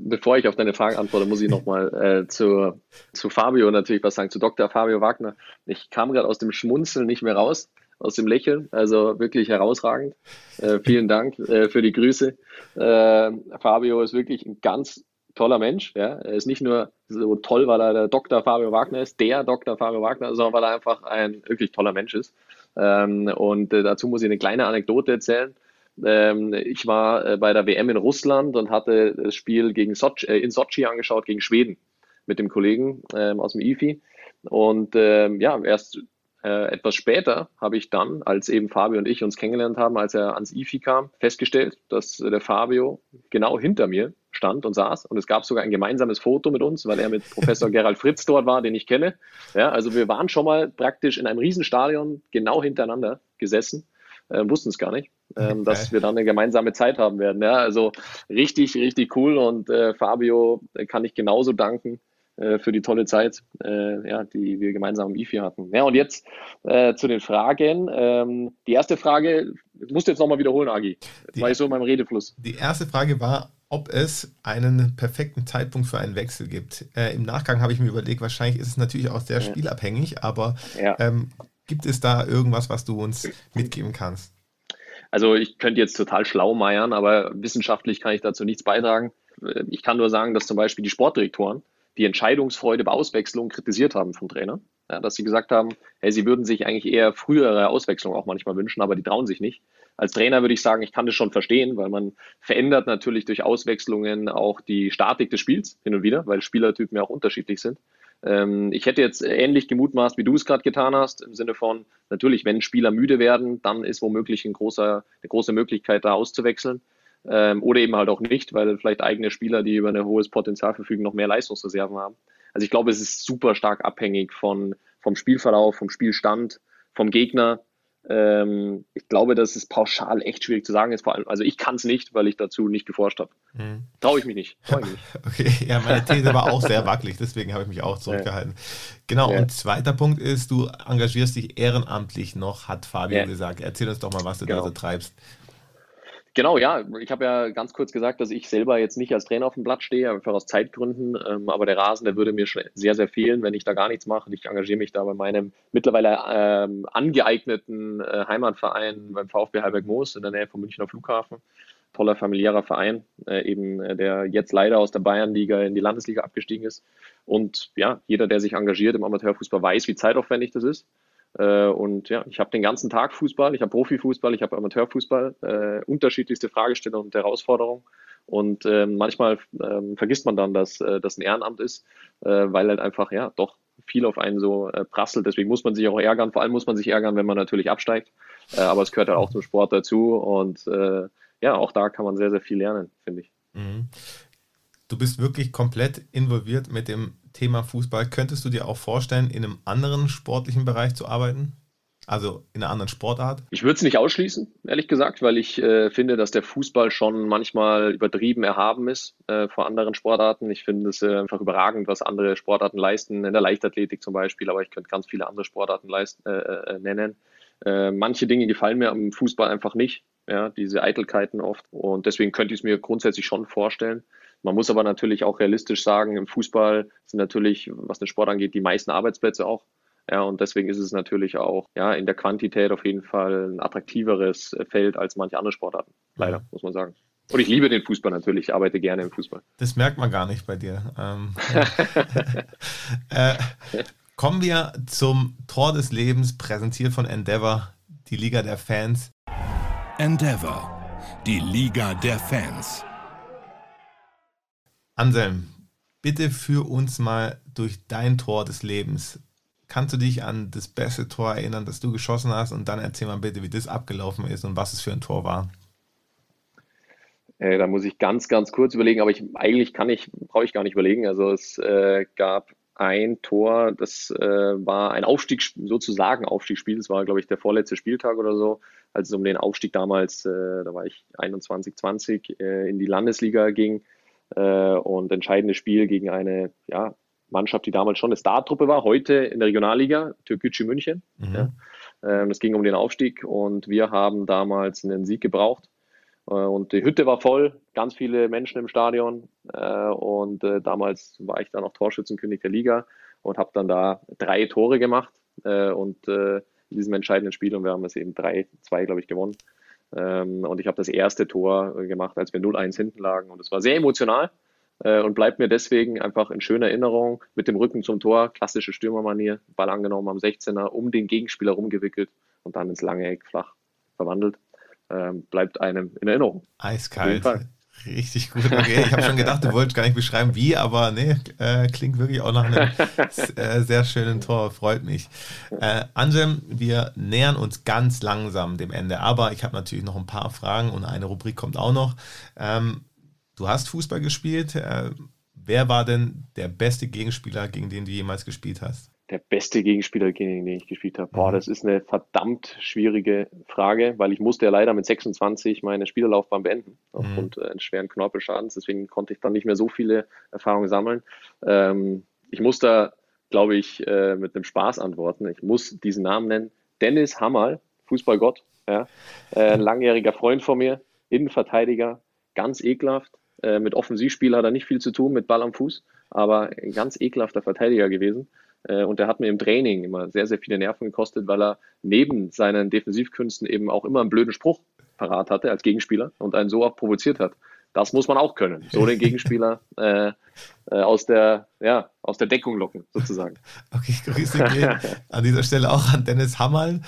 Bevor ich auf deine Frage antworte, muss ich nochmal äh, zu, zu Fabio natürlich was sagen, zu Dr. Fabio Wagner. Ich kam gerade aus dem Schmunzeln nicht mehr raus, aus dem Lächeln, also wirklich herausragend. Äh, vielen Dank äh, für die Grüße. Äh, Fabio ist wirklich ein ganz toller Mensch. Ja. Er ist nicht nur so toll, weil er der Dr. Fabio Wagner ist, der Dr. Fabio Wagner, sondern weil er einfach ein wirklich toller Mensch ist. Ähm, und äh, dazu muss ich eine kleine Anekdote erzählen. Ähm, ich war äh, bei der WM in Russland und hatte das Spiel gegen Sochi, äh, in Sochi angeschaut gegen Schweden mit dem Kollegen ähm, aus dem IFI. Und ähm, ja, erst äh, etwas später habe ich dann, als eben Fabio und ich uns kennengelernt haben, als er ans IFI kam, festgestellt, dass der Fabio genau hinter mir stand und saß. Und es gab sogar ein gemeinsames Foto mit uns, weil er mit *laughs* Professor Gerald Fritz dort war, den ich kenne. Ja, also wir waren schon mal praktisch in einem Riesenstadion genau hintereinander gesessen, äh, wussten es gar nicht, äh, okay. dass wir dann eine gemeinsame Zeit haben werden. Ja, also richtig, richtig cool. Und äh, Fabio kann ich genauso danken äh, für die tolle Zeit, äh, ja, die wir gemeinsam im IFI hatten. Ja, und jetzt äh, zu den Fragen. Ähm, die erste Frage, musst du jetzt nochmal wiederholen, Agi. Jetzt die, war ich so in meinem Redefluss. Die erste Frage war, ob es einen perfekten Zeitpunkt für einen Wechsel gibt. Äh, Im Nachgang habe ich mir überlegt, wahrscheinlich ist es natürlich auch sehr spielabhängig, aber ja. ähm, gibt es da irgendwas, was du uns mitgeben kannst? Also ich könnte jetzt total schlau meiern, aber wissenschaftlich kann ich dazu nichts beitragen. Ich kann nur sagen, dass zum Beispiel die Sportdirektoren die Entscheidungsfreude bei Auswechslung kritisiert haben vom Trainer. Ja, dass sie gesagt haben, hey, sie würden sich eigentlich eher frühere Auswechslung auch manchmal wünschen, aber die trauen sich nicht. Als Trainer würde ich sagen, ich kann das schon verstehen, weil man verändert natürlich durch Auswechslungen auch die Statik des Spiels hin und wieder, weil Spielertypen ja auch unterschiedlich sind. Ähm, ich hätte jetzt ähnlich gemutmaßt, wie du es gerade getan hast, im Sinne von, natürlich, wenn Spieler müde werden, dann ist womöglich ein großer, eine große Möglichkeit, da auszuwechseln. Ähm, oder eben halt auch nicht, weil vielleicht eigene Spieler, die über ein hohes Potenzial verfügen, noch mehr Leistungsreserven haben. Also ich glaube, es ist super stark abhängig von, vom Spielverlauf, vom Spielstand, vom Gegner. Ähm, ich glaube, das ist pauschal echt schwierig zu sagen. Ist vor allem, also ich kann es nicht, weil ich dazu nicht geforscht habe. Mhm. Traue ich mich nicht. Ich mich *laughs* okay, ja, meine These war auch sehr wackelig, deswegen habe ich mich auch zurückgehalten. Ja. Genau, ja. und zweiter Punkt ist, du engagierst dich ehrenamtlich noch, hat Fabio ja. gesagt. Erzähl uns doch mal, was du genau. da so treibst. Genau, ja. Ich habe ja ganz kurz gesagt, dass ich selber jetzt nicht als Trainer auf dem Blatt stehe, einfach aus Zeitgründen. Ähm, aber der Rasen, der würde mir sehr, sehr fehlen, wenn ich da gar nichts mache. Ich engagiere mich da bei meinem mittlerweile ähm, angeeigneten äh, Heimatverein beim VfB Halberg Moos in der Nähe vom Münchner Flughafen. Toller familiärer Verein, äh, eben äh, der jetzt leider aus der Bayernliga in die Landesliga abgestiegen ist. Und ja, jeder, der sich engagiert im Amateurfußball, weiß, wie zeitaufwendig das ist. Äh, und ja, ich habe den ganzen Tag Fußball, ich habe Profifußball, ich habe Amateurfußball, äh, unterschiedlichste Fragestellungen und Herausforderungen. Und äh, manchmal äh, vergisst man dann, dass äh, das ein Ehrenamt ist, äh, weil halt einfach ja doch viel auf einen so prasselt. Deswegen muss man sich auch ärgern. Vor allem muss man sich ärgern, wenn man natürlich absteigt. Aber es gehört halt auch zum Sport dazu. Und ja, auch da kann man sehr, sehr viel lernen, finde ich. Mhm. Du bist wirklich komplett involviert mit dem Thema Fußball. Könntest du dir auch vorstellen, in einem anderen sportlichen Bereich zu arbeiten? Also in einer anderen Sportart? Ich würde es nicht ausschließen, ehrlich gesagt, weil ich äh, finde, dass der Fußball schon manchmal übertrieben erhaben ist äh, vor anderen Sportarten. Ich finde es äh, einfach überragend, was andere Sportarten leisten, in der Leichtathletik zum Beispiel, aber ich könnte ganz viele andere Sportarten leisten, äh, äh, nennen. Äh, manche Dinge gefallen mir am Fußball einfach nicht, ja, diese Eitelkeiten oft. Und deswegen könnte ich es mir grundsätzlich schon vorstellen. Man muss aber natürlich auch realistisch sagen, im Fußball sind natürlich, was den Sport angeht, die meisten Arbeitsplätze auch. Ja, und deswegen ist es natürlich auch ja, in der Quantität auf jeden Fall ein attraktiveres Feld als manche andere Sportarten. Leider, muss man sagen. Und ich liebe den Fußball natürlich, ich arbeite gerne im Fußball. Das merkt man gar nicht bei dir. Ähm, *laughs* *laughs* äh, kommen wir zum Tor des Lebens, präsentiert von Endeavor, die Liga der Fans. Endeavor, die Liga der Fans. Anselm, bitte führ uns mal durch dein Tor des Lebens. Kannst du dich an das beste Tor erinnern, das du geschossen hast? Und dann erzähl mal bitte, wie das abgelaufen ist und was es für ein Tor war. Äh, da muss ich ganz, ganz kurz überlegen, aber ich, eigentlich kann ich, brauche ich gar nicht überlegen. Also es äh, gab ein Tor, das äh, war ein Aufstieg, sozusagen Aufstiegsspiel. Das war, glaube ich, der vorletzte Spieltag oder so, als es um den Aufstieg damals, äh, da war ich 21, 20, äh, in die Landesliga ging. Äh, und entscheidendes Spiel gegen eine ja, Mannschaft, die damals schon eine Startruppe war, heute in der Regionalliga, Türkgücü München. Mhm. Ja. Ähm, es ging um den Aufstieg und wir haben damals einen Sieg gebraucht. Äh, und die Hütte war voll, ganz viele Menschen im Stadion. Äh, und äh, damals war ich dann auch Torschützenkönig der Liga und habe dann da drei Tore gemacht. Und in diesem entscheidenden Spiel, und wir haben es eben 3-2, glaube ich, gewonnen. Ähm, und ich habe das erste Tor gemacht, als wir 0-1 hinten lagen. Und es war sehr emotional äh, und bleibt mir deswegen einfach in schöner Erinnerung mit dem Rücken zum Tor, klassische Stürmermanier, Ball angenommen am 16er, um den Gegenspieler rumgewickelt und dann ins lange Eck flach verwandelt. Ähm, bleibt einem in Erinnerung. Eiskalt. Richtig gut. Okay, ich habe schon gedacht, du wolltest gar nicht beschreiben, wie, aber nee, äh, klingt wirklich auch nach einem äh, sehr schönen Tor. Freut mich. Äh, Anjem, wir nähern uns ganz langsam dem Ende, aber ich habe natürlich noch ein paar Fragen und eine Rubrik kommt auch noch. Ähm, du hast Fußball gespielt. Äh, wer war denn der beste Gegenspieler, gegen den du jemals gespielt hast? Der beste Gegenspieler, gegen den ich gespielt habe. Boah, mhm. das ist eine verdammt schwierige Frage, weil ich musste ja leider mit 26 meine Spielerlaufbahn beenden, aufgrund mhm. eines schweren Knorpelschadens. Deswegen konnte ich dann nicht mehr so viele Erfahrungen sammeln. Ähm, ich muss da, glaube ich, äh, mit einem Spaß antworten. Ich muss diesen Namen nennen. Dennis Hammerl, Fußballgott, ja, äh, ein langjähriger Freund von mir, Innenverteidiger, ganz ekelhaft. Äh, mit Offensivspiel hat er nicht viel zu tun, mit Ball am Fuß, aber ein ganz ekelhafter Verteidiger gewesen. Äh, und der hat mir im Training immer sehr, sehr viele Nerven gekostet, weil er neben seinen Defensivkünsten eben auch immer einen blöden Spruch parat hatte als Gegenspieler und einen so auch provoziert hat. Das muss man auch können. So den Gegenspieler *laughs* äh, äh, aus, der, ja, aus der Deckung locken, sozusagen. *laughs* Okay, Grüße gehen an dieser Stelle auch an Dennis Hammerl.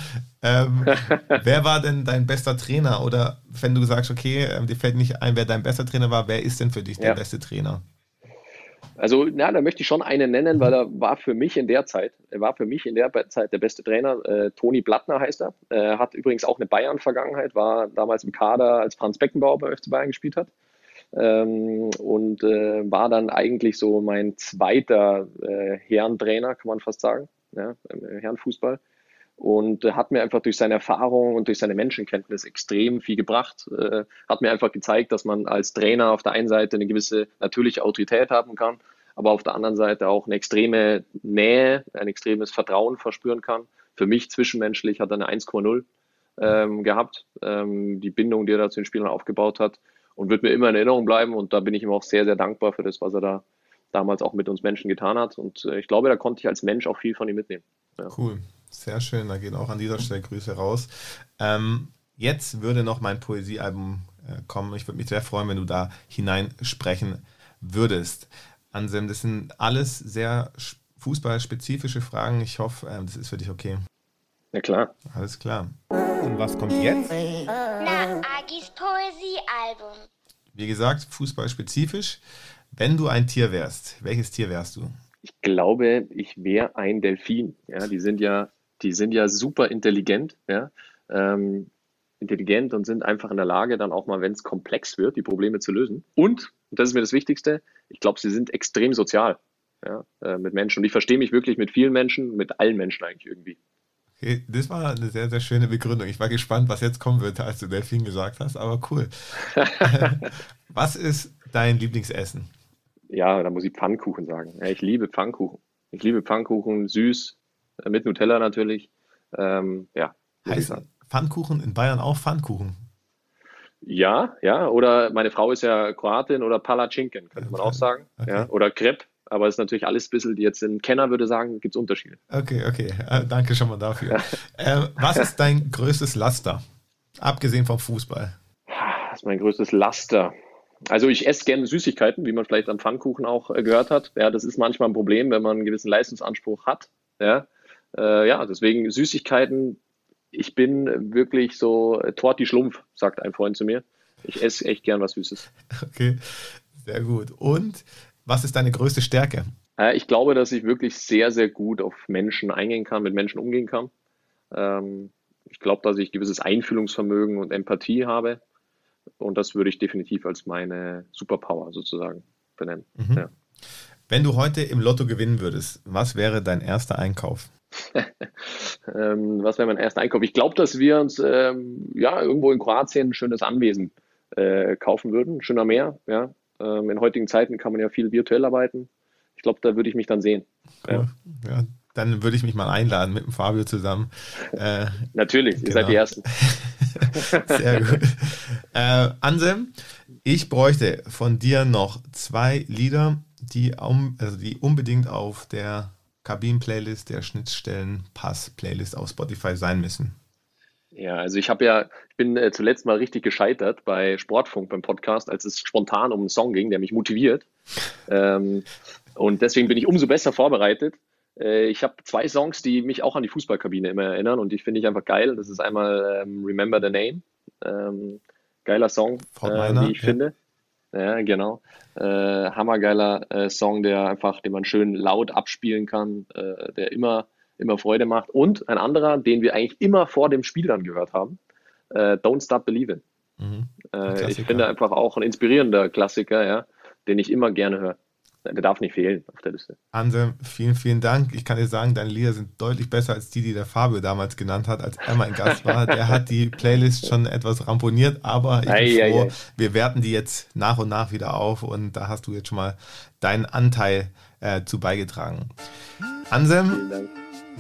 Ähm, *laughs* wer war denn dein bester Trainer? Oder wenn du sagst, okay, ähm, dir fällt nicht ein, wer dein bester Trainer war, wer ist denn für dich der ja. beste Trainer? Also, na, da möchte ich schon einen nennen, weil er war für mich in der Zeit, er war für mich in der Zeit der beste Trainer. Äh, Toni Blattner heißt er. Er hat übrigens auch eine Bayern-Vergangenheit, war damals im Kader, als Franz Beckenbauer bei FC Bayern gespielt hat ähm, und äh, war dann eigentlich so mein zweiter äh, Herrentrainer, kann man fast sagen, ja, Herrenfußball. Und äh, hat mir einfach durch seine Erfahrung und durch seine Menschenkenntnis extrem viel gebracht. Äh, hat mir einfach gezeigt, dass man als Trainer auf der einen Seite eine gewisse natürliche Autorität haben kann, aber auf der anderen Seite auch eine extreme Nähe, ein extremes Vertrauen verspüren kann. Für mich zwischenmenschlich hat er eine 1,0 ähm, gehabt. Ähm, die Bindung, die er da zu den Spielern aufgebaut hat, und wird mir immer in Erinnerung bleiben. Und da bin ich ihm auch sehr, sehr dankbar für das, was er da damals auch mit uns Menschen getan hat. Und äh, ich glaube, da konnte ich als Mensch auch viel von ihm mitnehmen. Ja. Cool, sehr schön. Da gehen auch an dieser Stelle Grüße raus. Ähm, jetzt würde noch mein Poesiealbum äh, kommen. Ich würde mich sehr freuen, wenn du da hineinsprechen würdest. Anselm, das sind alles sehr fußballspezifische Fragen. Ich hoffe, äh, das ist für dich okay. Ja, klar. Alles klar. Und was kommt jetzt? Na, Agis Poesiealbum. Wie gesagt, fußballspezifisch. Wenn du ein Tier wärst, welches Tier wärst du? Ich glaube, ich wäre ein Delfin. Ja, die sind ja, die sind ja super intelligent, ja, ähm, intelligent und sind einfach in der Lage, dann auch mal, wenn es komplex wird, die Probleme zu lösen. Und, und das ist mir das Wichtigste, ich glaube, sie sind extrem sozial ja, äh, mit Menschen. Und ich verstehe mich wirklich mit vielen Menschen, mit allen Menschen eigentlich irgendwie. Okay, das war eine sehr, sehr schöne Begründung. Ich war gespannt, was jetzt kommen wird, als du Delfin gesagt hast, aber cool. *laughs* was ist dein Lieblingsessen? Ja, da muss ich Pfannkuchen sagen. Ja, ich liebe Pfannkuchen. Ich liebe Pfannkuchen, süß, mit Nutella natürlich. Ähm, ja, heißt Pfannkuchen in Bayern auch Pfannkuchen? Ja, ja. Oder meine Frau ist ja Kroatin oder Palacinken, könnte man auch sagen. Okay. Ja, oder Crepe. Aber es ist natürlich alles ein bisschen, jetzt ein Kenner würde sagen, gibt es Unterschiede. Okay, okay. Äh, danke schon mal dafür. *laughs* äh, was ist dein größtes Laster? Abgesehen vom Fußball. Das ist mein größtes Laster. Also ich esse gerne Süßigkeiten, wie man vielleicht am Pfannkuchen auch äh, gehört hat. Ja, das ist manchmal ein Problem, wenn man einen gewissen Leistungsanspruch hat. Ja, äh, ja deswegen Süßigkeiten. Ich bin wirklich so äh, Torti Schlumpf, sagt ein Freund zu mir. Ich esse echt gern was Süßes. Okay, sehr gut. Und was ist deine größte Stärke? Äh, ich glaube, dass ich wirklich sehr, sehr gut auf Menschen eingehen kann, mit Menschen umgehen kann. Ähm, ich glaube, dass ich gewisses Einfühlungsvermögen und Empathie habe. Und das würde ich definitiv als meine Superpower sozusagen benennen. Mhm. Ja. Wenn du heute im Lotto gewinnen würdest, was wäre dein erster Einkauf? *laughs* ähm, was wäre mein erster Einkauf? Ich glaube, dass wir uns ähm, ja irgendwo in Kroatien ein schönes Anwesen äh, kaufen würden, ein schöner Meer. Ja, ähm, in heutigen Zeiten kann man ja viel virtuell arbeiten. Ich glaube, da würde ich mich dann sehen. Cool. Ja. ja. dann würde ich mich mal einladen mit dem Fabio zusammen. *laughs* Äh, Natürlich, genau. ihr seid die genau. Ersten. *laughs* Sehr gut. Äh, Anselm, ich bräuchte von dir noch zwei Lieder, die, um, also die unbedingt auf der Kabinen-Playlist der Schnittstellen-Pass-Playlist auf Spotify sein müssen. Ja, also ich habe ja, ich bin äh, zuletzt mal richtig gescheitert bei Sportfunk beim Podcast, als es spontan um einen Song ging, der mich motiviert. Ähm, und deswegen bin ich umso besser vorbereitet. Äh, ich habe zwei Songs, die mich auch an die Fußballkabine immer erinnern und die finde ich einfach geil. Das ist einmal ähm, Remember the Name, ähm, geiler Song, äh, wie ich ja. finde. Ja, genau. Äh, hammergeiler äh, Song, der einfach, den man schön laut abspielen kann, äh, der immer immer Freude macht. Und ein anderer, den wir eigentlich immer vor dem Spiel dann gehört haben, äh, Don't Stop Believing. Mhm. Äh, ich finde einfach auch ein inspirierender Klassiker, ja, den ich immer gerne höre. Der darf nicht fehlen auf der Liste. Anselm, vielen, vielen Dank. Ich kann dir sagen, deine Lieder sind deutlich besser als die, die der Fabio damals genannt hat, als er mein Gast war. Der hat die Playlist schon etwas ramponiert, aber ich bin ei, froh, ei, ei. wir werten die jetzt nach und nach wieder auf und da hast du jetzt schon mal deinen Anteil äh, zu beigetragen. Anselm,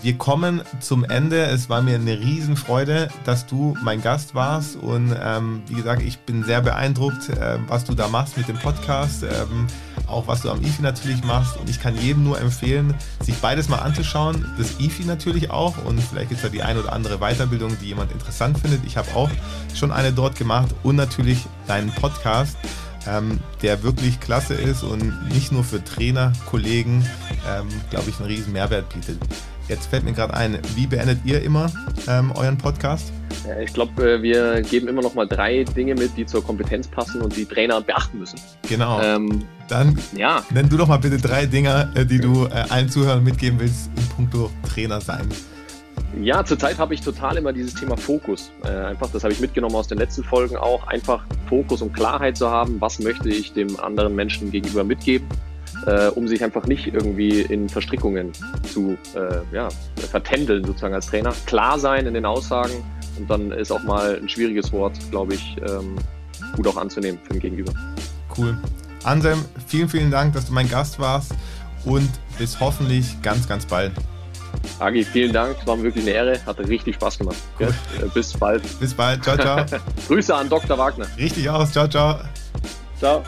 wir kommen zum Ende. Es war mir eine Riesenfreude, dass du mein Gast warst. Und ähm, wie gesagt, ich bin sehr beeindruckt, äh, was du da machst mit dem Podcast. Ähm, auch was du am IFI natürlich machst. Und ich kann jedem nur empfehlen, sich beides mal anzuschauen. Das IFI natürlich auch. Und vielleicht gibt es da die ein oder andere Weiterbildung, die jemand interessant findet. Ich habe auch schon eine dort gemacht. Und natürlich deinen Podcast. Ähm, der wirklich klasse ist und nicht nur für Trainer, Kollegen, ähm, glaube ich, einen riesen Mehrwert bietet. Jetzt fällt mir gerade ein, wie beendet ihr immer ähm, euren Podcast? Ich glaube, äh, wir geben immer noch mal drei Dinge mit, die zur Kompetenz passen und die Trainer beachten müssen. Genau. Ähm, Dann ja. nenn du doch mal bitte drei Dinge, äh, die du äh, allen Zuhörern mitgeben willst in puncto Trainer sein. Ja, zurzeit habe ich total immer dieses Thema Fokus. Äh, einfach, das habe ich mitgenommen aus den letzten Folgen auch. Einfach Fokus und Klarheit zu haben, was möchte ich dem anderen Menschen gegenüber mitgeben äh, um sich einfach nicht irgendwie in Verstrickungen zu äh, ja, vertändeln, sozusagen als Trainer. Klar sein in den Aussagen und dann ist auch mal ein schwieriges Wort, glaube ich, ähm, gut auch anzunehmen für den Gegenüber. Cool. Anselm, vielen, vielen Dank, dass du mein Gast warst und bis hoffentlich ganz, ganz bald. Agi, vielen Dank. Es war mir wirklich eine Ehre. Hat richtig Spaß gemacht. Cool. Äh, bis bald. Bis bald. Ciao, ciao. *laughs* Grüße an Dr. Wagner. Richtig aus. Ciao, ciao. Ciao.